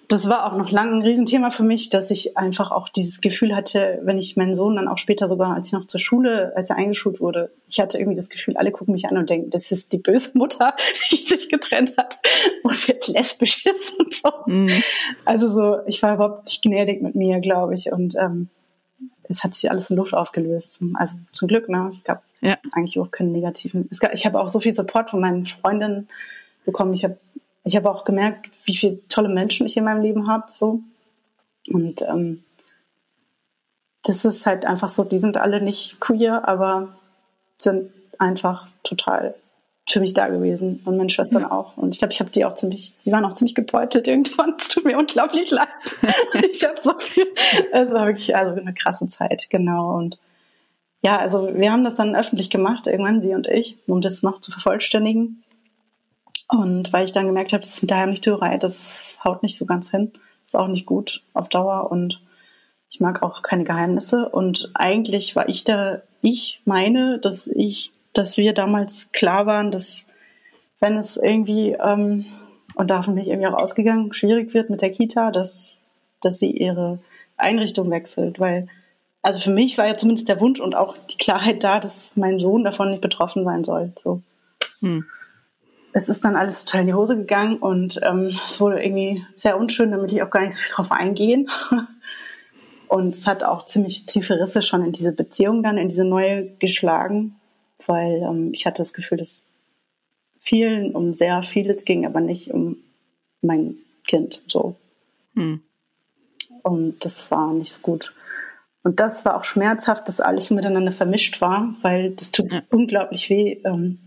[SPEAKER 4] Das war auch noch lange ein Riesenthema für mich, dass ich einfach auch dieses Gefühl hatte, wenn ich meinen Sohn dann auch später sogar, als ich noch zur Schule, als er eingeschult wurde, ich hatte irgendwie das Gefühl, alle gucken mich an und denken, das ist die böse Mutter, die sich getrennt hat und jetzt lesbisch ist und so.
[SPEAKER 3] Mhm.
[SPEAKER 4] Also so, ich war überhaupt nicht gnädig mit mir, glaube ich. Und ähm, es hat sich alles in Luft aufgelöst. Also zum Glück, ne? Es gab
[SPEAKER 3] Ja.
[SPEAKER 4] eigentlich auch keinen negativen. Es gab, ich habe auch so viel Support von meinen Freundinnen bekommen. Ich habe ich habe auch gemerkt, wie viele tolle Menschen ich in meinem Leben habe. So. Und ähm, das ist halt einfach so, die sind alle nicht queer, aber sind einfach total für mich da gewesen und meine Schwestern ja. auch. Und ich glaube, ich habe die auch ziemlich, sie waren auch ziemlich gebeutelt irgendwann. Es tut mir unglaublich leid. ich habe so viel, es war wirklich also eine krasse Zeit, genau. Und ja, also wir haben das dann öffentlich gemacht, irgendwann sie und ich, um das noch zu vervollständigen. Und weil ich dann gemerkt habe, das ist mit der Heimlichtürerei, das haut nicht so ganz hin, ist auch nicht gut auf Dauer und ich mag auch keine Geheimnisse. Und eigentlich war ich da, ich meine, dass ich, dass wir damals klar waren, dass wenn es irgendwie, ähm, und davon bin ich irgendwie auch ausgegangen, schwierig wird mit der Kita, dass, dass sie ihre Einrichtung wechselt, weil also für mich war ja zumindest der Wunsch und auch die Klarheit da, dass mein Sohn davon nicht betroffen sein soll. So. Hm. Es ist dann alles total in die Hose gegangen und ähm, es wurde irgendwie sehr unschön, damit ich auch gar nicht so viel drauf eingehen. und es hat auch ziemlich tiefe Risse schon in diese Beziehung dann, in diese neue geschlagen, weil ähm, ich hatte das Gefühl, dass vielen um sehr vieles ging, aber nicht um mein Kind so. Hm. Und das war nicht so gut. Und das war auch schmerzhaft, dass alles miteinander vermischt war, weil das tut ja. unglaublich weh, ähm,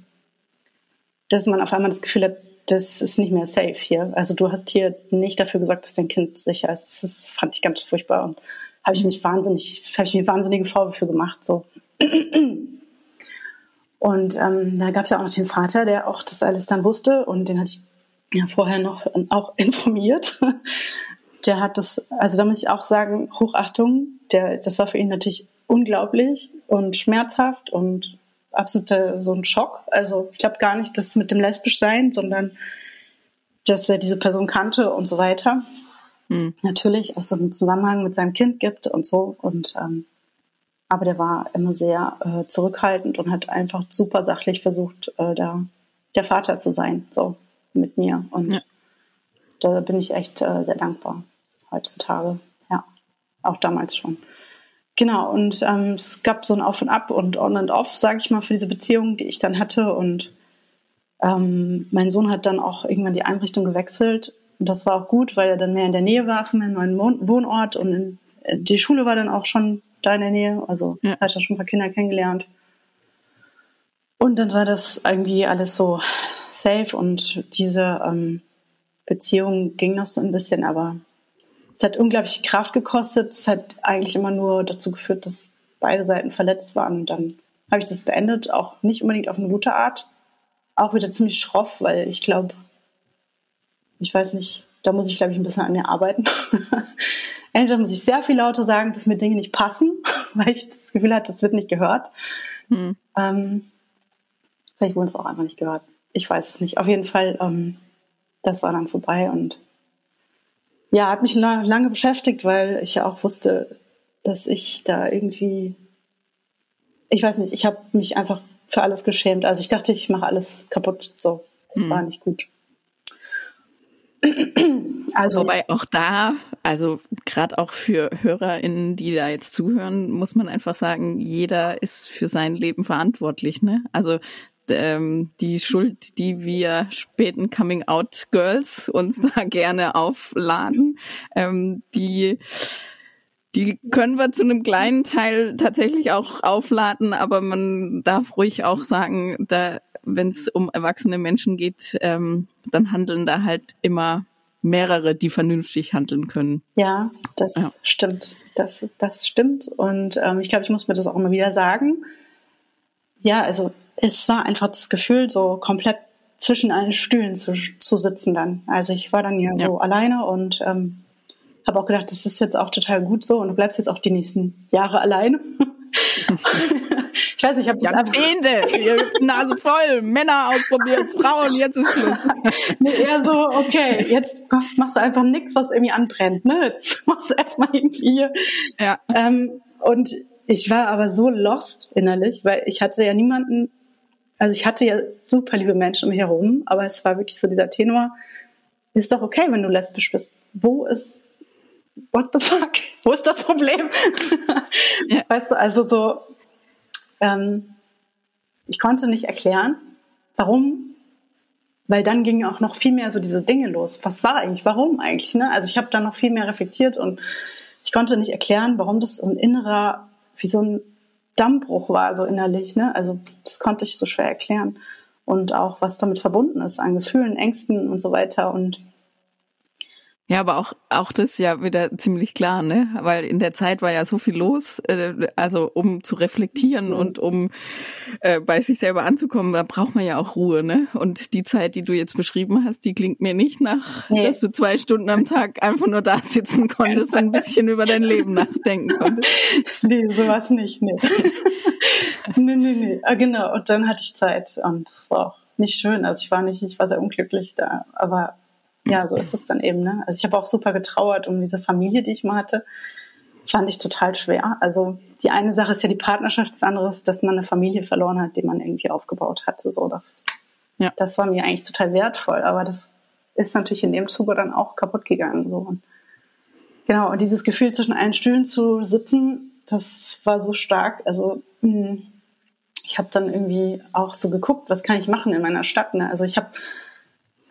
[SPEAKER 4] dass man auf einmal das Gefühl hat, das ist nicht mehr safe hier. Also du hast hier nicht dafür gesorgt, dass dein Kind sicher ist. Das fand ich ganz furchtbar und habe ich mich wahnsinnig, habe ich mir wahnsinnige Vorwürfe gemacht. So. Und ähm, da gab es ja auch noch den Vater, der auch das alles dann wusste und den hatte ich ja vorher noch auch informiert. Der hat das, also da muss ich auch sagen, Hochachtung, der, das war für ihn natürlich unglaublich und schmerzhaft und absoluter so ein Schock. Also ich glaube gar nicht, dass mit dem Lesbischsein, sondern dass er diese Person kannte und so weiter. Hm. Natürlich, dass es einen Zusammenhang mit seinem Kind gibt und so. Und ähm, aber der war immer sehr äh, zurückhaltend und hat einfach super sachlich versucht, äh, da der Vater zu sein, so mit mir. Und ja. da bin ich echt äh, sehr dankbar heutzutage auch damals schon. Genau, und ähm, es gab so ein Auf und Ab und On und Off, sage ich mal, für diese Beziehung, die ich dann hatte. Und ähm, mein Sohn hat dann auch irgendwann die Einrichtung gewechselt. Und das war auch gut, weil er dann mehr in der Nähe war von meinem neuen Wohnort. Und in, äh, die Schule war dann auch schon da in der Nähe. Also ja. hat er schon ein paar Kinder kennengelernt. Und dann war das irgendwie alles so safe und diese ähm, Beziehung ging noch so ein bisschen, aber es hat unglaublich Kraft gekostet. Es hat eigentlich immer nur dazu geführt, dass beide Seiten verletzt waren. Und dann habe ich das beendet, auch nicht unbedingt auf eine gute Art. Auch wieder ziemlich schroff, weil ich glaube, ich weiß nicht, da muss ich, glaube ich, ein bisschen an mir arbeiten. Entweder muss ich sehr viel lauter sagen, dass mir Dinge nicht passen, weil ich das Gefühl hatte, das wird nicht gehört. Hm. Ähm, vielleicht wurde es auch einfach nicht gehört. Ich weiß es nicht. Auf jeden Fall, ähm, das war dann vorbei und ja, hat mich lange beschäftigt, weil ich ja auch wusste, dass ich da irgendwie, ich weiß nicht, ich habe mich einfach für alles geschämt. Also ich dachte, ich mache alles kaputt. So, das mhm. war nicht gut.
[SPEAKER 3] Also, Wobei auch da, also gerade auch für HörerInnen, die da jetzt zuhören, muss man einfach sagen, jeder ist für sein Leben verantwortlich. Ne? Also ähm, die Schuld, die wir späten Coming-out-Girls uns da gerne aufladen, ähm, die die können wir zu einem kleinen Teil tatsächlich auch aufladen, aber man darf ruhig auch sagen, da, wenn es um erwachsene Menschen geht, ähm, dann handeln da halt immer mehrere, die vernünftig handeln können.
[SPEAKER 4] Ja, das ja. stimmt. Das, das stimmt. Und ähm, ich glaube, ich muss mir das auch immer wieder sagen. Ja, also es war einfach das Gefühl, so komplett zwischen allen Stühlen zu, zu sitzen dann. Also ich war dann ja, ja. so alleine und ähm, habe auch gedacht, das ist jetzt auch total gut so und du bleibst jetzt auch die nächsten Jahre alleine. ich weiß nicht, ich habe das
[SPEAKER 3] Jahrzehnte, Nase voll, Männer ausprobiert, Frauen, jetzt ist Schluss.
[SPEAKER 4] nee, eher so, okay, jetzt machst du einfach nichts, was irgendwie anbrennt, ne? Jetzt machst du erstmal irgendwie hier. Ja. Ähm, und ich war aber so lost innerlich, weil ich hatte ja niemanden, also ich hatte ja super liebe Menschen um mich herum, aber es war wirklich so dieser Tenor, ist doch okay, wenn du lesbisch bist. Wo ist, what the fuck? Wo ist das Problem? Ja. Weißt du, also so, ähm, ich konnte nicht erklären, warum, weil dann gingen auch noch viel mehr so diese Dinge los. Was war eigentlich, warum eigentlich? Ne? Also ich habe da noch viel mehr reflektiert und ich konnte nicht erklären, warum das ein innerer, wie so ein Dammbruch war, so innerlich. Ne? Also das konnte ich so schwer erklären. und auch was damit verbunden ist an Gefühlen, Ängsten und so weiter und
[SPEAKER 3] ja, aber auch, auch das ja wieder ziemlich klar, ne? Weil in der Zeit war ja so viel los, äh, also um zu reflektieren mhm. und um äh, bei sich selber anzukommen, da braucht man ja auch Ruhe, ne? Und die Zeit, die du jetzt beschrieben hast, die klingt mir nicht nach, nee. dass du zwei Stunden am Tag einfach nur da sitzen konntest und ein bisschen über dein Leben nachdenken konntest.
[SPEAKER 4] Nee, sowas nicht, nee. nee, nee, nee. Ah, genau. Und dann hatte ich Zeit und es war auch nicht schön. Also ich war nicht, ich war sehr unglücklich da, aber ja, so ist es dann eben. Ne? Also ich habe auch super getrauert um diese Familie, die ich mal hatte. Fand ich total schwer. Also die eine Sache ist ja die Partnerschaft, das andere ist, dass man eine Familie verloren hat, die man irgendwie aufgebaut hatte. So, das, ja. das war mir eigentlich total wertvoll. Aber das ist natürlich in dem Zuge dann auch kaputt gegangen. So. Und genau, und dieses Gefühl zwischen allen Stühlen zu sitzen, das war so stark. Also hm, ich habe dann irgendwie auch so geguckt, was kann ich machen in meiner Stadt. Ne? Also ich habe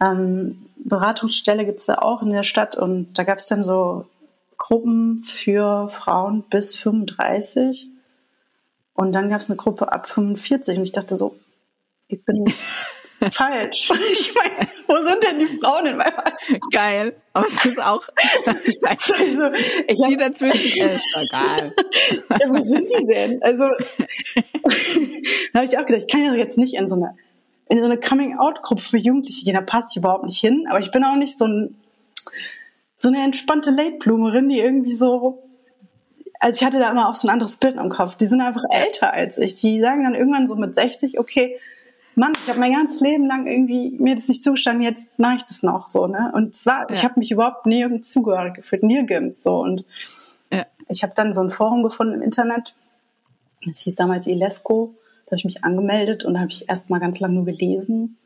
[SPEAKER 4] ähm, Beratungsstelle gibt es ja auch in der Stadt und da gab es dann so Gruppen für Frauen bis 35 und dann gab es eine Gruppe ab 45 und ich dachte so, ich bin falsch. Ich meine, wo sind denn die Frauen in meinem Alter?
[SPEAKER 3] Geil. Aber es ist auch. also, ich die dazwischen ist egal.
[SPEAKER 4] ja, wo sind die denn? Also, da habe ich auch gedacht, ich kann ja jetzt nicht in so eine in so eine Coming-out-Gruppe für Jugendliche gehen, da passe ich überhaupt nicht hin. Aber ich bin auch nicht so, ein, so eine entspannte Late-Bloomerin, die irgendwie so also ich hatte da immer auch so ein anderes Bild im Kopf. Die sind einfach älter als ich. Die sagen dann irgendwann so mit 60, okay, Mann, ich habe mein ganzes Leben lang irgendwie mir das nicht zugestanden, jetzt mache ich das noch so, ne? Und zwar, ja. ich habe mich überhaupt nirgends zugehörig gefühlt, nirgends so. Und ja. ich habe dann so ein Forum gefunden im Internet. Das hieß damals Ilesco. Da habe ich mich angemeldet und habe ich erst mal ganz lange nur gelesen.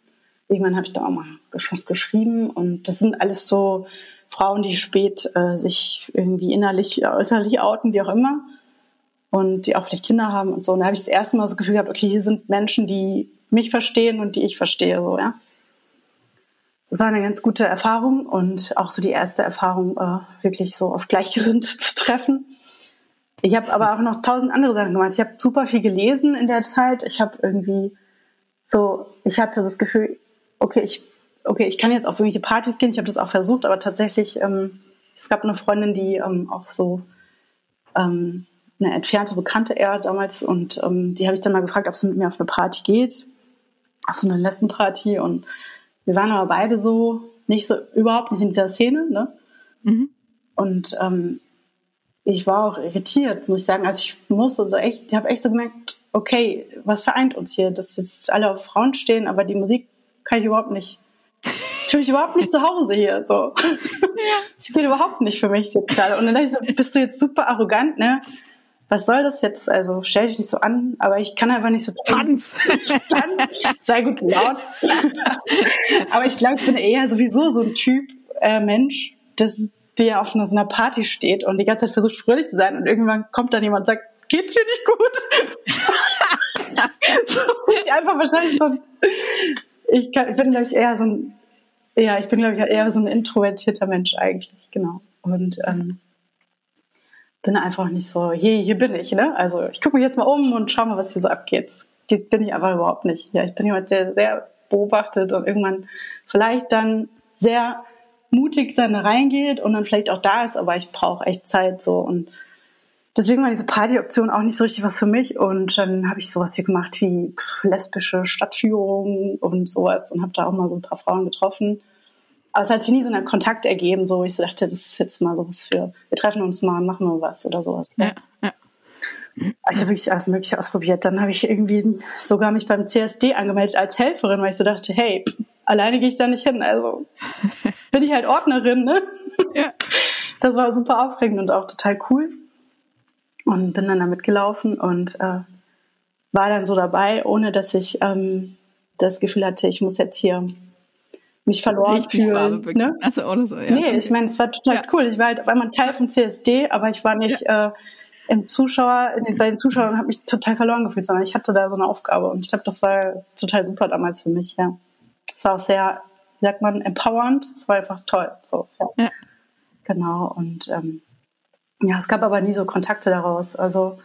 [SPEAKER 4] Irgendwann habe ich da auch mal was geschrieben und das sind alles so Frauen, die spät äh, sich irgendwie innerlich, äußerlich outen, wie auch immer. Und die auch vielleicht Kinder haben und so. Und da habe ich das erste Mal so das Gefühl gehabt, okay, hier sind Menschen, die mich verstehen und die ich verstehe, so, ja. Das war eine ganz gute Erfahrung und auch so die erste Erfahrung, äh, wirklich so auf Gleichgesinnte zu treffen. Ich habe aber auch noch tausend andere Sachen gemacht. Ich habe super viel gelesen in der Zeit. Ich habe irgendwie so, ich hatte das Gefühl, okay, ich, okay, ich kann jetzt auf irgendwelche Partys gehen. Ich habe das auch versucht, aber tatsächlich, ähm, es gab eine Freundin, die ähm, auch so ähm, eine entfernte Bekannte eher damals und ähm, die habe ich dann mal gefragt, ob sie mit mir auf eine Party geht, auf so eine Lesbenparty und wir waren aber beide so nicht so überhaupt nicht in dieser Szene, ne? Mhm. Und ähm, ich war auch irritiert, muss ich sagen. Also ich musste so echt, ich habe echt so gemerkt, okay, was vereint uns hier? Dass jetzt alle auf Frauen stehen, aber die Musik kann ich überhaupt nicht. Ich fühle mich überhaupt nicht zu Hause hier. So. Das geht überhaupt nicht für mich jetzt gerade. Und dann dachte ich so, bist du jetzt super arrogant, ne? Was soll das jetzt? Also stell dich nicht so an, aber ich kann einfach nicht so
[SPEAKER 3] tanz.
[SPEAKER 4] tanz. Sei gut laut. aber ich glaube, ich bin eher sowieso so ein Typ äh, Mensch, das die auf so einer Party steht und die ganze Zeit versucht fröhlich zu sein und irgendwann kommt dann jemand und sagt, geht's dir nicht gut? so, ich einfach wahrscheinlich so ich, kann, bin glaube ich eher so ein ja, ich bin glaube ich eher so ein introvertierter Mensch eigentlich, genau. Und ähm, bin einfach nicht so, hier, hier bin ich, ne? Also ich gucke mich jetzt mal um und schau mal, was hier so abgeht. Das bin ich aber überhaupt nicht. Ja, ich bin jemand, der sehr beobachtet und irgendwann vielleicht dann sehr mutig dann reingeht und dann vielleicht auch da ist, aber ich brauche echt Zeit so und deswegen war diese Partyoption auch nicht so richtig was für mich und dann habe ich sowas hier gemacht wie pff, lesbische Stadtführungen und sowas und habe da auch mal so ein paar Frauen getroffen. Aber es hat sich nie so einen Kontakt ergeben, so ich so dachte, das ist jetzt mal sowas für, wir treffen uns mal und machen wir was oder sowas. Ja, ja. Ich habe wirklich alles Mögliche ausprobiert. Dann habe ich irgendwie sogar mich beim CSD angemeldet als Helferin, weil ich so dachte, hey, alleine gehe ich da nicht hin. Also bin ich halt Ordnerin, ne? Ja. Das war super aufregend und auch total cool. Und bin dann da mitgelaufen und äh, war dann so dabei, ohne dass ich ähm, das Gefühl hatte, ich muss jetzt hier mich verloren Richtig fühlen. Ne?
[SPEAKER 3] Also oder so, ja.
[SPEAKER 4] Nee, ich meine, es war total ja. cool. Ich war halt auf einmal Teil vom CSD, aber ich war nicht ja. äh, im Zuschauer, in den, bei den Zuschauern habe mich total verloren gefühlt, sondern ich hatte da so eine Aufgabe und ich glaube, das war total super damals für mich, ja. Es war auch sehr, wie sagt man, empowernd. Es war einfach toll. So, ja. ja. Genau. Und ähm, ja, es gab aber nie so Kontakte daraus. Also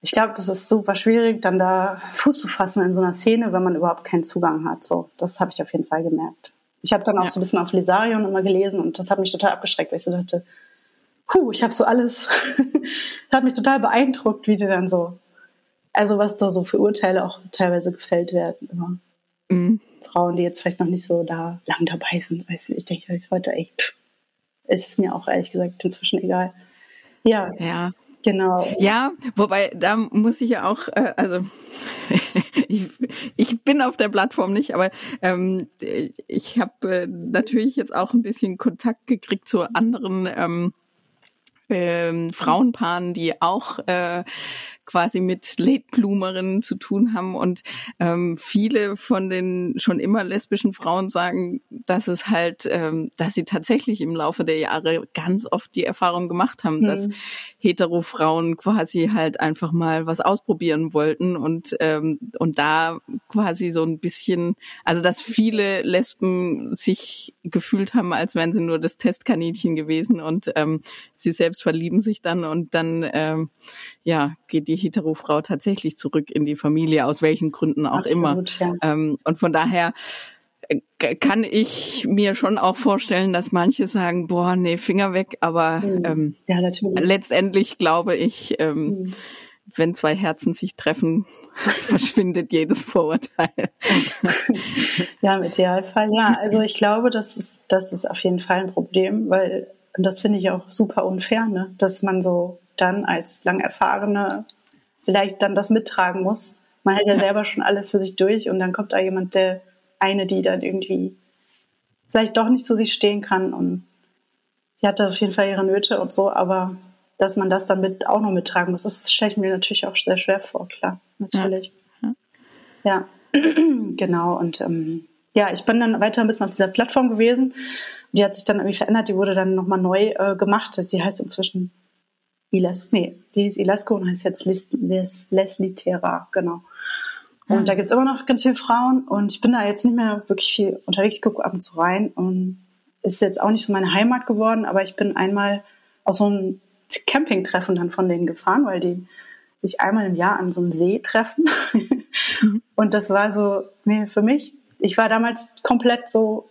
[SPEAKER 4] ich glaube, das ist super schwierig, dann da Fuß zu fassen in so einer Szene, wenn man überhaupt keinen Zugang hat. So, das habe ich auf jeden Fall gemerkt. Ich habe dann auch ja. so ein bisschen auf Lesarion immer gelesen und das hat mich total abgeschreckt, weil ich so dachte, puh, ich habe so alles, das hat mich total beeindruckt, wie die dann so, also was da so für Urteile auch teilweise gefällt werden immer. Mhm. Frauen, die jetzt vielleicht noch nicht so da lang dabei sind, weiß ich, ich denke heute echt, ist mir auch ehrlich gesagt inzwischen egal. Ja.
[SPEAKER 3] Ja. Genau. Ja, wobei da muss ich ja auch, äh, also ich, ich bin auf der Plattform nicht, aber ähm, ich habe äh, natürlich jetzt auch ein bisschen Kontakt gekriegt zu anderen ähm, ähm, Frauenpaaren, die auch äh, quasi mit Late Bloomerinnen zu tun haben. Und ähm, viele von den schon immer lesbischen Frauen sagen, dass es halt, ähm, dass sie tatsächlich im Laufe der Jahre ganz oft die Erfahrung gemacht haben, mhm. dass Hetero-Frauen quasi halt einfach mal was ausprobieren wollten und, ähm, und da quasi so ein bisschen, also dass viele Lesben sich gefühlt haben, als wären sie nur das Testkaninchen gewesen und ähm, sie selbst verlieben sich dann und dann ähm, ja, geht die Hetero-Frau tatsächlich zurück in die Familie, aus welchen Gründen auch Absolut, immer. Ja. Ähm, und von daher äh, kann ich mir schon auch vorstellen, dass manche sagen, boah, nee, Finger weg, aber mhm. ähm, ja, letztendlich glaube ich, ähm, mhm. wenn zwei Herzen sich treffen, verschwindet jedes Vorurteil.
[SPEAKER 4] ja, im Idealfall, ja. Also ich glaube, das ist, das ist auf jeden Fall ein Problem, weil, und das finde ich auch super unfair, ne, dass man so dann als lang erfahrene vielleicht dann das mittragen muss. Man hat ja selber schon alles für sich durch und dann kommt da jemand, der eine, die dann irgendwie vielleicht doch nicht zu sich stehen kann und die hatte auf jeden Fall ihre Nöte und so, aber dass man das dann mit auch noch mittragen muss, das stelle ich mir natürlich auch sehr schwer vor, klar, natürlich. Ja, ja. genau. Und ähm, ja, ich bin dann weiter ein bisschen auf dieser Plattform gewesen. Die hat sich dann irgendwie verändert, die wurde dann nochmal neu äh, gemacht. Die heißt inzwischen Iles, nee, die ist Ilesco und heißt jetzt Les, Les, Leslie Terra, genau. Und mhm. da gibt's immer noch ganz viele Frauen und ich bin da jetzt nicht mehr wirklich viel unterwegs, ich gucke ab und zu rein und ist jetzt auch nicht so meine Heimat geworden, aber ich bin einmal auf so ein Campingtreffen dann von denen gefahren, weil die sich einmal im Jahr an so einem See treffen. mhm. Und das war so, nee, für mich, ich war damals komplett so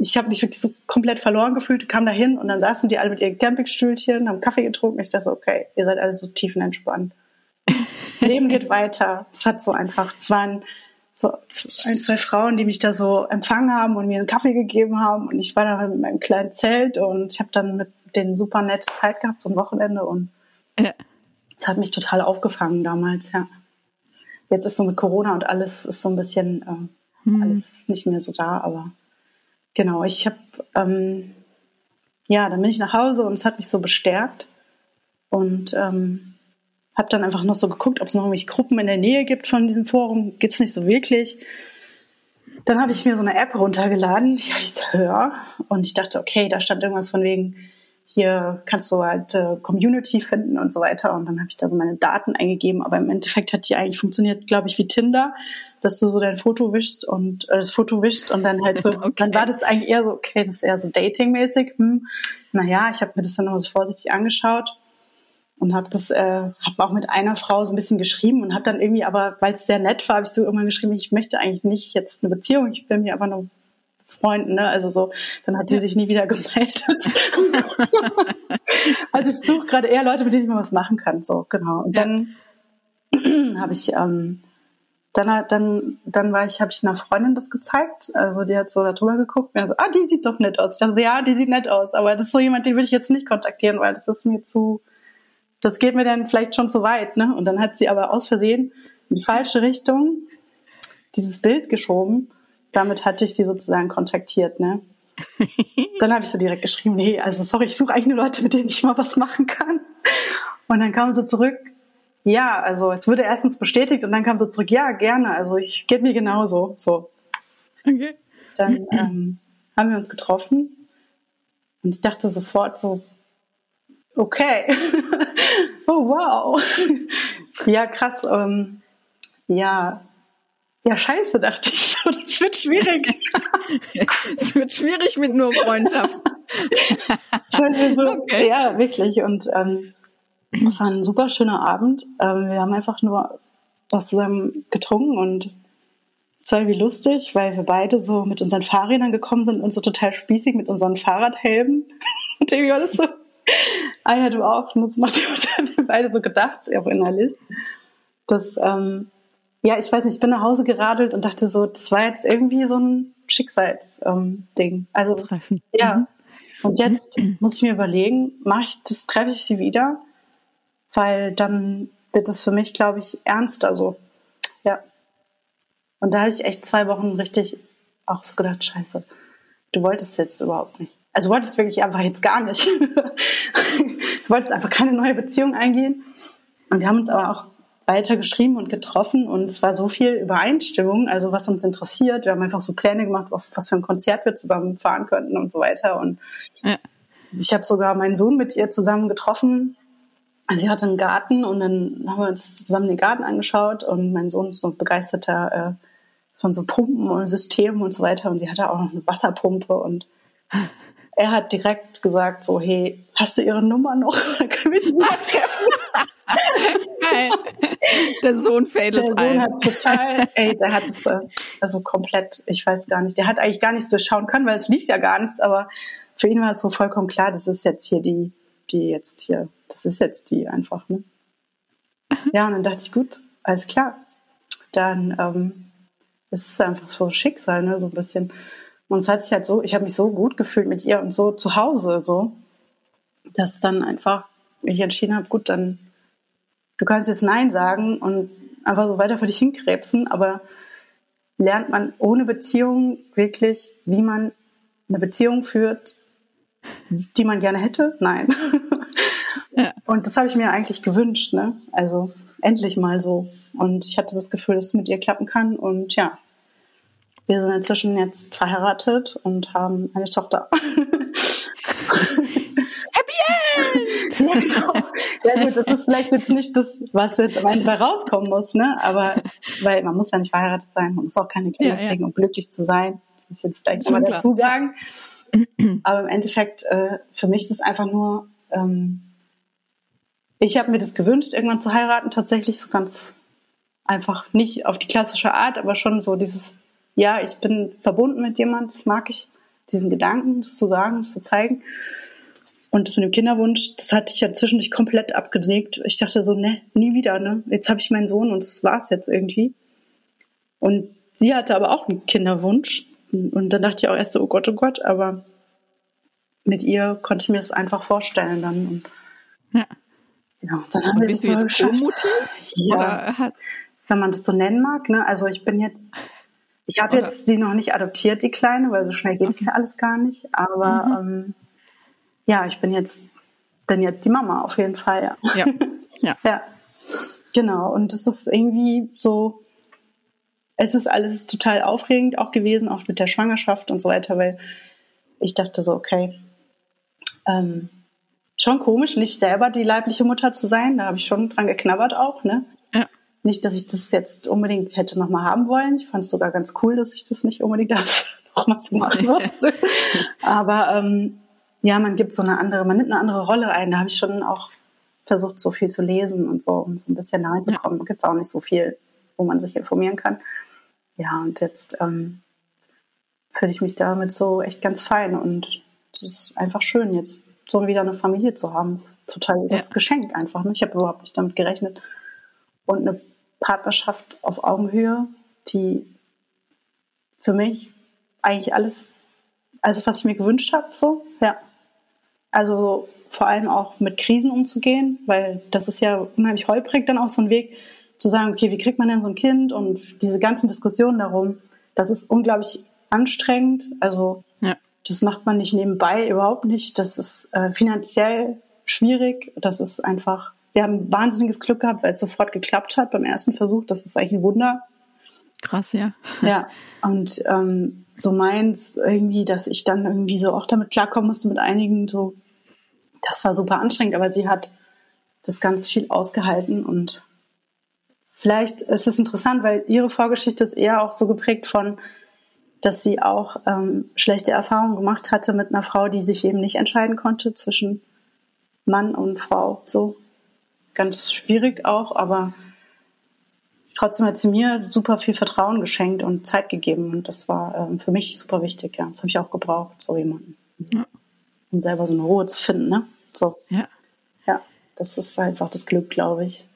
[SPEAKER 4] ich habe mich wirklich so komplett verloren gefühlt, kam da hin und dann saßen die alle mit ihren Campingstühlchen, haben Kaffee getrunken. Ich dachte, okay, ihr seid alle so tiefenentspannt. Leben geht weiter. Es hat so einfach, es waren so ein, zwei Frauen, die mich da so empfangen haben und mir einen Kaffee gegeben haben und ich war da mit meinem kleinen Zelt und ich habe dann mit denen super nette Zeit gehabt, so ein Wochenende und es ja. hat mich total aufgefangen damals, ja. Jetzt ist so mit Corona und alles ist so ein bisschen äh, hm. alles nicht mehr so da, aber Genau, ich habe, ähm, ja, dann bin ich nach Hause und es hat mich so bestärkt und ähm, habe dann einfach noch so geguckt, ob es noch irgendwelche Gruppen in der Nähe gibt von diesem Forum. Gibt es nicht so wirklich. Dann habe ich mir so eine App runtergeladen, die heißt Hör und ich dachte, okay, da stand irgendwas von wegen, hier kannst du halt äh, Community finden und so weiter. Und dann habe ich da so meine Daten eingegeben, aber im Endeffekt hat die eigentlich funktioniert, glaube ich, wie Tinder, dass du so dein Foto wischst und äh, das Foto wischst und dann halt so, okay. dann war das eigentlich eher so, okay, das ist eher so Dating-mäßig. Hm. Naja, ich habe mir das dann noch so vorsichtig angeschaut und habe das, äh, habe auch mit einer Frau so ein bisschen geschrieben und habe dann irgendwie, aber weil es sehr nett war, habe ich so irgendwann geschrieben, ich möchte eigentlich nicht jetzt eine Beziehung, ich will mir aber nur Freunden, ne? Also so, dann hat die sich nie wieder gemeldet. also ich suche gerade eher Leute, mit denen ich mal was machen kann. So, genau. Und dann habe ich, ähm, dann, dann, dann war ich, habe ich einer Freundin das gezeigt. Also die hat so da drüber geguckt und so, ah, die sieht doch nett aus. Ich dachte so, ja, die sieht nett aus, aber das ist so jemand, den würde ich jetzt nicht kontaktieren, weil das ist mir zu, das geht mir dann vielleicht schon zu weit, ne? Und dann hat sie aber aus Versehen in die falsche Richtung dieses Bild geschoben damit hatte ich sie sozusagen kontaktiert, ne? dann habe ich so direkt geschrieben, nee, also sorry, ich suche eigentlich nur Leute, mit denen ich mal was machen kann. Und dann kam sie zurück, ja, also es wurde erstens bestätigt und dann kam sie zurück, ja, gerne, also ich gebe mir genauso, so. Okay. Dann ähm, haben wir uns getroffen und ich dachte sofort so, okay, oh wow, ja krass, ähm, ja, ja, scheiße, dachte ich so, das wird schwierig.
[SPEAKER 3] Es wird schwierig mit nur Freundschaft.
[SPEAKER 4] so, okay. Ja, wirklich. Und ähm, Es war ein super schöner Abend. Ähm, wir haben einfach nur was zusammen getrunken und es war irgendwie lustig, weil wir beide so mit unseren Fahrrädern gekommen sind und so total spießig mit unseren Fahrradhelmen. und irgendwie das so, ah ja, du auch. Und das macht wir beide so gedacht, auch innerlich. Das, ähm, ja, ich weiß nicht, ich bin nach Hause geradelt und dachte so, das war jetzt irgendwie so ein Schicksalsding. Ähm, also, Treffen. ja. Mhm. Und jetzt muss ich mir überlegen, mache ich das, treffe ich sie wieder? Weil dann wird es für mich, glaube ich, ernster so. Ja. Und da habe ich echt zwei Wochen richtig auch so gedacht, scheiße, du wolltest jetzt überhaupt nicht. Also wolltest wirklich einfach jetzt gar nicht. du wolltest einfach keine neue Beziehung eingehen. Und wir haben uns aber auch weiter geschrieben und getroffen und es war so viel Übereinstimmung, also was uns interessiert. Wir haben einfach so Pläne gemacht, auf was für ein Konzert wir zusammen fahren könnten und so weiter. Und ja. ich habe sogar meinen Sohn mit ihr zusammen getroffen. Also sie hatte einen Garten und dann haben wir uns zusammen den Garten angeschaut und mein Sohn ist so begeisterter äh, von so Pumpen und Systemen und so weiter und sie hatte auch noch eine Wasserpumpe und er hat direkt gesagt so, hey, hast du ihre Nummer noch? Dann können wir sie mal treffen.
[SPEAKER 3] Der Sohn fällt
[SPEAKER 4] Der Sohn ein. hat total, ey, der hat es also komplett, ich weiß gar nicht, der hat eigentlich gar nichts durchschauen können, weil es lief ja gar nichts, aber für ihn war es so vollkommen klar, das ist jetzt hier die, die jetzt hier, das ist jetzt die einfach, ne? Ja, und dann dachte ich, gut, alles klar. Dann ähm, es ist einfach so Schicksal, ne, so ein bisschen. Und es hat sich halt so, ich habe mich so gut gefühlt mit ihr und so zu Hause, so, dass dann einfach ich entschieden habe, gut, dann du kannst jetzt Nein sagen und einfach so weiter für dich hinkrebsen, aber lernt man ohne Beziehung wirklich, wie man eine Beziehung führt, die man gerne hätte? Nein. Ja. Und das habe ich mir eigentlich gewünscht, ne? Also endlich mal so. Und ich hatte das Gefühl, dass es mit ihr klappen kann. Und ja, wir sind inzwischen jetzt verheiratet und haben eine Tochter.
[SPEAKER 3] Happy End!
[SPEAKER 4] ja, genau. Ja gut, das ist vielleicht jetzt nicht das, was jetzt am Ende rauskommen muss, ne? Aber weil man muss ja nicht verheiratet sein, man muss auch keine Kinder ja, kriegen, ja. um glücklich zu sein. Das jetzt gleich mal dazu sagen. Aber im Endeffekt, äh, für mich ist es einfach nur, ähm, ich habe mir das gewünscht, irgendwann zu heiraten, tatsächlich so ganz einfach nicht auf die klassische Art, aber schon so dieses ja, ich bin verbunden mit jemandem, das mag ich, diesen Gedanken, das zu sagen, das zu zeigen. Und das mit dem Kinderwunsch, das hatte ich ja zwischendurch komplett abgelegt. Ich dachte so, ne, nie wieder, ne? Jetzt habe ich meinen Sohn und das war's jetzt irgendwie. Und sie hatte aber auch einen Kinderwunsch. Und dann dachte ich auch erst so, oh Gott, oh Gott, aber mit ihr konnte ich mir das einfach vorstellen dann. Und ja. Ja, dann haben und wir das so geschafft. Ja, wenn man das so nennen mag, ne? Also ich bin jetzt ich habe jetzt sie noch nicht adoptiert, die Kleine, weil so schnell geht es okay. ja alles gar nicht. Aber mhm. ähm, ja, ich bin jetzt, bin jetzt die Mama auf jeden Fall, ja. Ja. ja. ja. Genau. Und es ist irgendwie so, es ist alles total aufregend auch gewesen, auch mit der Schwangerschaft und so weiter, weil ich dachte so, okay, ähm, schon komisch, nicht selber die leibliche Mutter zu sein. Da habe ich schon dran geknabbert auch, ne? Nicht, dass ich das jetzt unbedingt hätte nochmal haben wollen. Ich fand es sogar ganz cool, dass ich das nicht unbedingt nochmal so machen musste. Aber ähm, ja, man gibt so eine andere, man nimmt eine andere Rolle ein. Da habe ich schon auch versucht, so viel zu lesen und so, um so ein bisschen nahe zu kommen. Ja. Gibt es auch nicht so viel, wo man sich informieren kann. Ja, und jetzt ähm, fühle ich mich damit so echt ganz fein und es ist einfach schön, jetzt so wieder eine Familie zu haben. Das ist total das ja. Geschenk einfach. Ne? Ich habe überhaupt nicht damit gerechnet. Und eine Partnerschaft auf Augenhöhe, die für mich eigentlich alles, also was ich mir gewünscht habe, so, ja. Also vor allem auch mit Krisen umzugehen, weil das ist ja unheimlich holprig dann auch so ein Weg zu sagen, okay, wie kriegt man denn so ein Kind und diese ganzen Diskussionen darum, das ist unglaublich anstrengend. Also ja. das macht man nicht nebenbei, überhaupt nicht. Das ist äh, finanziell schwierig. Das ist einfach wir haben wahnsinniges Glück gehabt, weil es sofort geklappt hat beim ersten Versuch. Das ist eigentlich ein Wunder.
[SPEAKER 3] Krass, ja.
[SPEAKER 4] Ja, und ähm, so meins irgendwie, dass ich dann irgendwie so auch damit klarkommen musste mit einigen so, das war super anstrengend, aber sie hat das ganz viel ausgehalten und vielleicht ist es interessant, weil ihre Vorgeschichte ist eher auch so geprägt von, dass sie auch ähm, schlechte Erfahrungen gemacht hatte mit einer Frau, die sich eben nicht entscheiden konnte zwischen Mann und Frau. So ganz schwierig auch, aber trotzdem hat sie mir super viel Vertrauen geschenkt und Zeit gegeben und das war ähm, für mich super wichtig, ja. Das habe ich auch gebraucht, so jemanden. Ja. Um selber so eine Ruhe zu finden, ne? So.
[SPEAKER 3] Ja.
[SPEAKER 4] Ja, das ist einfach das Glück, glaube ich.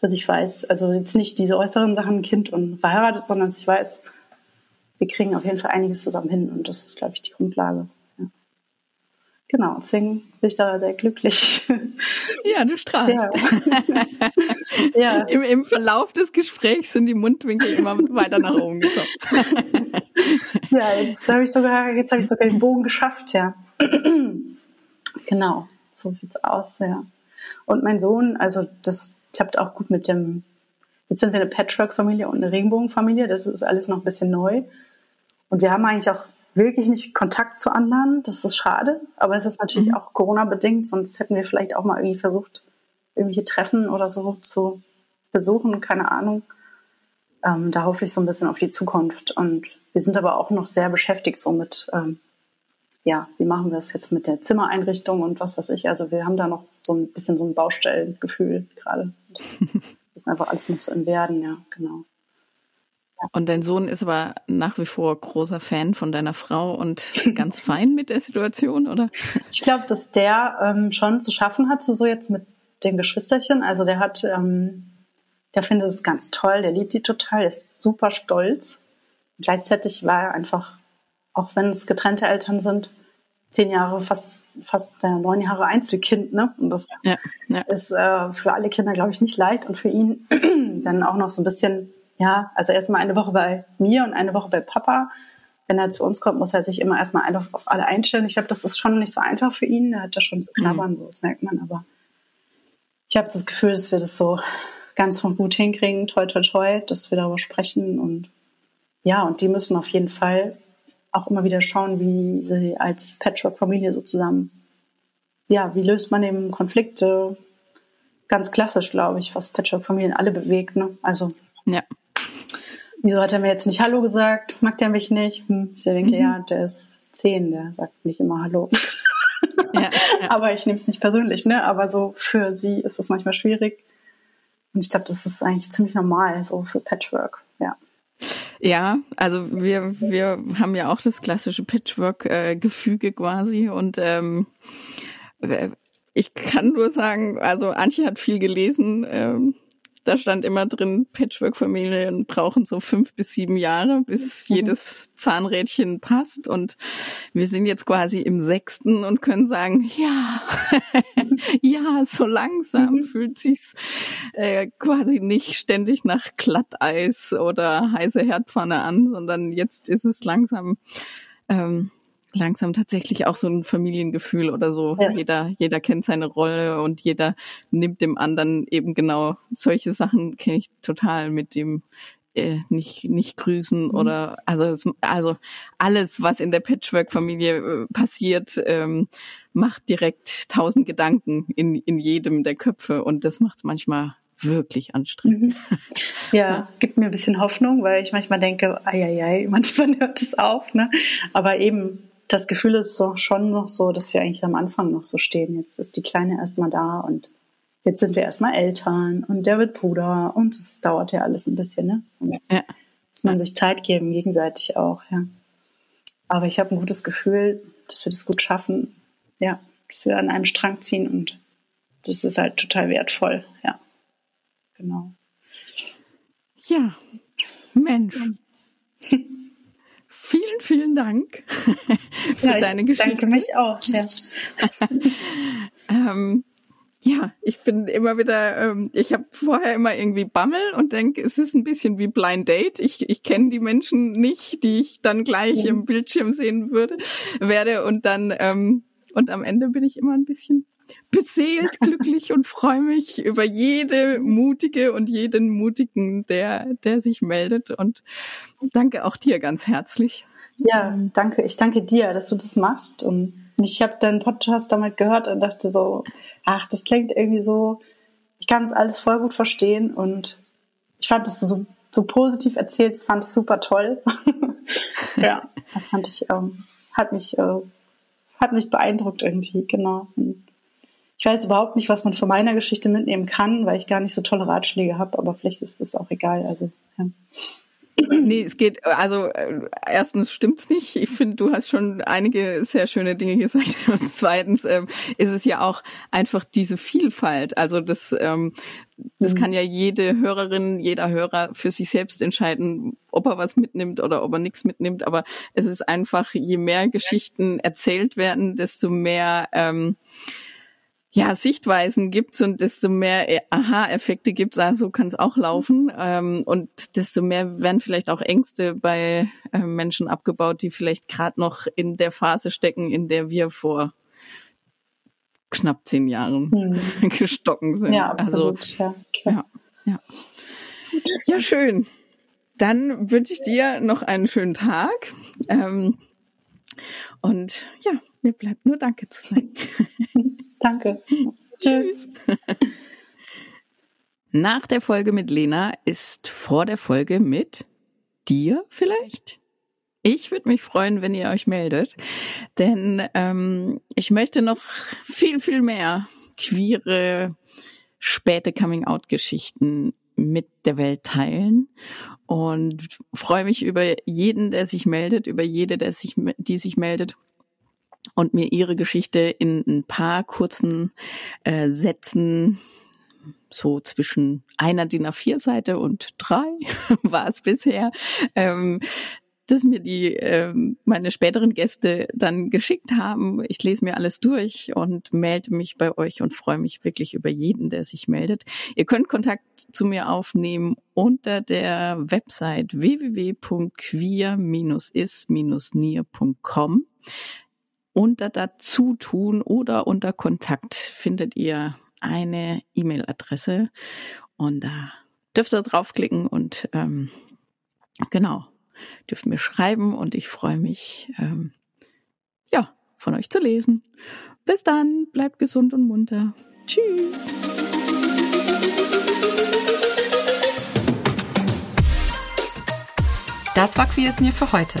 [SPEAKER 4] Dass ich weiß, also jetzt nicht diese äußeren Sachen, Kind und verheiratet, sondern dass ich weiß, wir kriegen auf jeden Fall einiges zusammen hin und das ist, glaube ich, die Grundlage. Ja. Genau, deswegen bin ich da sehr glücklich.
[SPEAKER 3] Ja, du strahlst. Ja. ja. Im, Im, Verlauf des Gesprächs sind die Mundwinkel immer weiter nach oben gekommen.
[SPEAKER 4] ja, jetzt habe ich sogar, jetzt habe ich sogar den Bogen geschafft, ja. genau, so sieht's aus, ja. Und mein Sohn, also das klappt auch gut mit dem. Jetzt sind wir eine Patchwork-Familie und eine Regenbogen-Familie. Das ist alles noch ein bisschen neu. Und wir haben eigentlich auch wirklich nicht Kontakt zu anderen. Das ist schade. Aber es ist natürlich mhm. auch Corona-bedingt. Sonst hätten wir vielleicht auch mal irgendwie versucht, irgendwelche Treffen oder so zu besuchen. Keine Ahnung. Ähm, da hoffe ich so ein bisschen auf die Zukunft. Und wir sind aber auch noch sehr beschäftigt so mit, ähm, ja, wie machen wir es jetzt mit der Zimmereinrichtung und was weiß ich. Also wir haben da noch so ein bisschen so ein Baustellengefühl gerade. Das ist einfach alles noch so im Werden, ja, genau.
[SPEAKER 3] Und dein Sohn ist aber nach wie vor großer Fan von deiner Frau und ganz fein mit der Situation, oder?
[SPEAKER 4] Ich glaube, dass der ähm, schon zu schaffen hatte, so jetzt mit dem Geschwisterchen. Also der hat, ähm, der findet es ganz toll, der liebt die total, der ist super stolz. gleichzeitig war er einfach, auch wenn es getrennte Eltern sind, zehn Jahre, fast, fast äh, neun Jahre Einzelkind, ne? Und das ja, ja. ist äh, für alle Kinder, glaube ich, nicht leicht und für ihn dann auch noch so ein bisschen ja, also erstmal eine Woche bei mir und eine Woche bei Papa. Wenn er zu uns kommt, muss er sich immer erstmal auf alle einstellen. Ich glaube, das ist schon nicht so einfach für ihn. Er hat da schon zu knabbern, mhm. so, das merkt man. Aber ich habe das Gefühl, dass wir das so ganz von gut hinkriegen, toi, toi, toi, dass wir darüber sprechen. Und ja, und die müssen auf jeden Fall auch immer wieder schauen, wie sie als Patchwork-Familie so zusammen, ja, wie löst man eben Konflikte? Ganz klassisch, glaube ich, was Patchwork-Familien alle bewegt. Ne? Also
[SPEAKER 3] ja
[SPEAKER 4] wieso hat er mir jetzt nicht Hallo gesagt? Mag der mich nicht? Hm, ich denke, mhm. ja, der ist zehn, der sagt nicht immer Hallo. Ja, ja. Aber ich nehme es nicht persönlich, ne? Aber so für sie ist es manchmal schwierig. Und ich glaube, das ist eigentlich ziemlich normal, so für Patchwork, ja.
[SPEAKER 3] Ja, also wir, wir haben ja auch das klassische Patchwork-Gefüge quasi und ähm, ich kann nur sagen, also Antje hat viel gelesen, ähm, da stand immer drin, Patchwork-Familien brauchen so fünf bis sieben Jahre, bis mhm. jedes Zahnrädchen passt. Und wir sind jetzt quasi im sechsten und können sagen, ja, ja, so langsam mhm. fühlt sich's äh, quasi nicht ständig nach Glatteis oder heiße Herdpfanne an, sondern jetzt ist es langsam ähm, langsam tatsächlich auch so ein Familiengefühl oder so. Ja. Jeder, jeder kennt seine Rolle und jeder nimmt dem anderen eben genau solche Sachen kenne ich total mit dem äh, nicht nicht grüßen mhm. oder also also alles was in der Patchwork-Familie äh, passiert ähm, macht direkt tausend Gedanken in in jedem der Köpfe und das macht es manchmal wirklich anstrengend.
[SPEAKER 4] Mhm. Ja, ja, gibt mir ein bisschen Hoffnung, weil ich manchmal denke, ai, ai, ai manchmal hört es auf, ne? Aber eben das Gefühl ist so, schon noch so, dass wir eigentlich am Anfang noch so stehen. Jetzt ist die Kleine erstmal da und jetzt sind wir erstmal Eltern und der wird Bruder und es dauert ja alles ein bisschen, ne? Ja. Muss man sich Zeit geben, gegenseitig auch, ja. Aber ich habe ein gutes Gefühl, dass wir das gut schaffen, ja, dass wir an einem Strang ziehen und das ist halt total wertvoll, ja. Genau.
[SPEAKER 3] Ja, Mensch. Vielen, vielen Dank für ja, deine Geschichte.
[SPEAKER 4] Danke mich auch. Ja.
[SPEAKER 3] ähm, ja, ich bin immer wieder, ähm, ich habe vorher immer irgendwie Bammel und denke, es ist ein bisschen wie Blind Date. Ich, ich kenne die Menschen nicht, die ich dann gleich ja. im Bildschirm sehen würde, werde und dann ähm, und am Ende bin ich immer ein bisschen beseelt, glücklich und freue mich über jede mutige und jeden mutigen, der, der sich meldet. Und danke auch dir ganz herzlich.
[SPEAKER 4] Ja, danke. Ich danke dir, dass du das machst. Und ich habe deinen Podcast damit gehört und dachte so, ach, das klingt irgendwie so, ich kann es alles voll gut verstehen. Und ich fand, dass du so, so positiv erzählst, fand ich super toll. ja, das fand ich, ähm, hat mich, äh, hat mich beeindruckt irgendwie, genau. Und Ich weiß überhaupt nicht, was man von meiner Geschichte mitnehmen kann, weil ich gar nicht so tolle Ratschläge habe, aber vielleicht ist das auch egal. Also, ja.
[SPEAKER 3] Nee, es geht, also äh, erstens stimmt's nicht. Ich finde, du hast schon einige sehr schöne Dinge gesagt. Und zweitens ähm, ist es ja auch einfach diese Vielfalt. Also das, ähm, das mhm. kann ja jede Hörerin, jeder Hörer für sich selbst entscheiden, ob er was mitnimmt oder ob er nichts mitnimmt. Aber es ist einfach, je mehr Geschichten erzählt werden, desto mehr ähm, ja, Sichtweisen gibt's und desto mehr äh, Aha-Effekte gibt's, also kann es auch laufen. Ähm, und desto mehr werden vielleicht auch Ängste bei äh, Menschen abgebaut, die vielleicht gerade noch in der Phase stecken, in der wir vor knapp zehn Jahren hm. gestocken sind.
[SPEAKER 4] Ja, absolut. Also, ja,
[SPEAKER 3] ja, ja. ja, schön. Dann wünsche ich dir noch einen schönen Tag. Ähm, und ja, mir bleibt nur Danke zu sagen.
[SPEAKER 4] Danke. Tschüss.
[SPEAKER 3] Nach der Folge mit Lena ist vor der Folge mit dir vielleicht? Ich würde mich freuen, wenn ihr euch meldet, denn ähm, ich möchte noch viel, viel mehr queere, späte Coming-out-Geschichten mit der Welt teilen und freue mich über jeden, der sich meldet, über jede, der sich, die sich meldet und mir ihre Geschichte in ein paar kurzen äh, Sätzen so zwischen einer DIN A4-Seite und drei war es bisher, ähm, dass mir die ähm, meine späteren Gäste dann geschickt haben. Ich lese mir alles durch und melde mich bei euch und freue mich wirklich über jeden, der sich meldet. Ihr könnt Kontakt zu mir aufnehmen unter der Website www.queer-is-nier.com. Unter Dazutun oder unter Kontakt findet ihr eine E-Mail-Adresse und da dürft ihr draufklicken und ähm, genau, dürft mir schreiben und ich freue mich, ähm, ja, von euch zu lesen. Bis dann, bleibt gesund und munter. Tschüss.
[SPEAKER 2] Das war Queer Near für heute.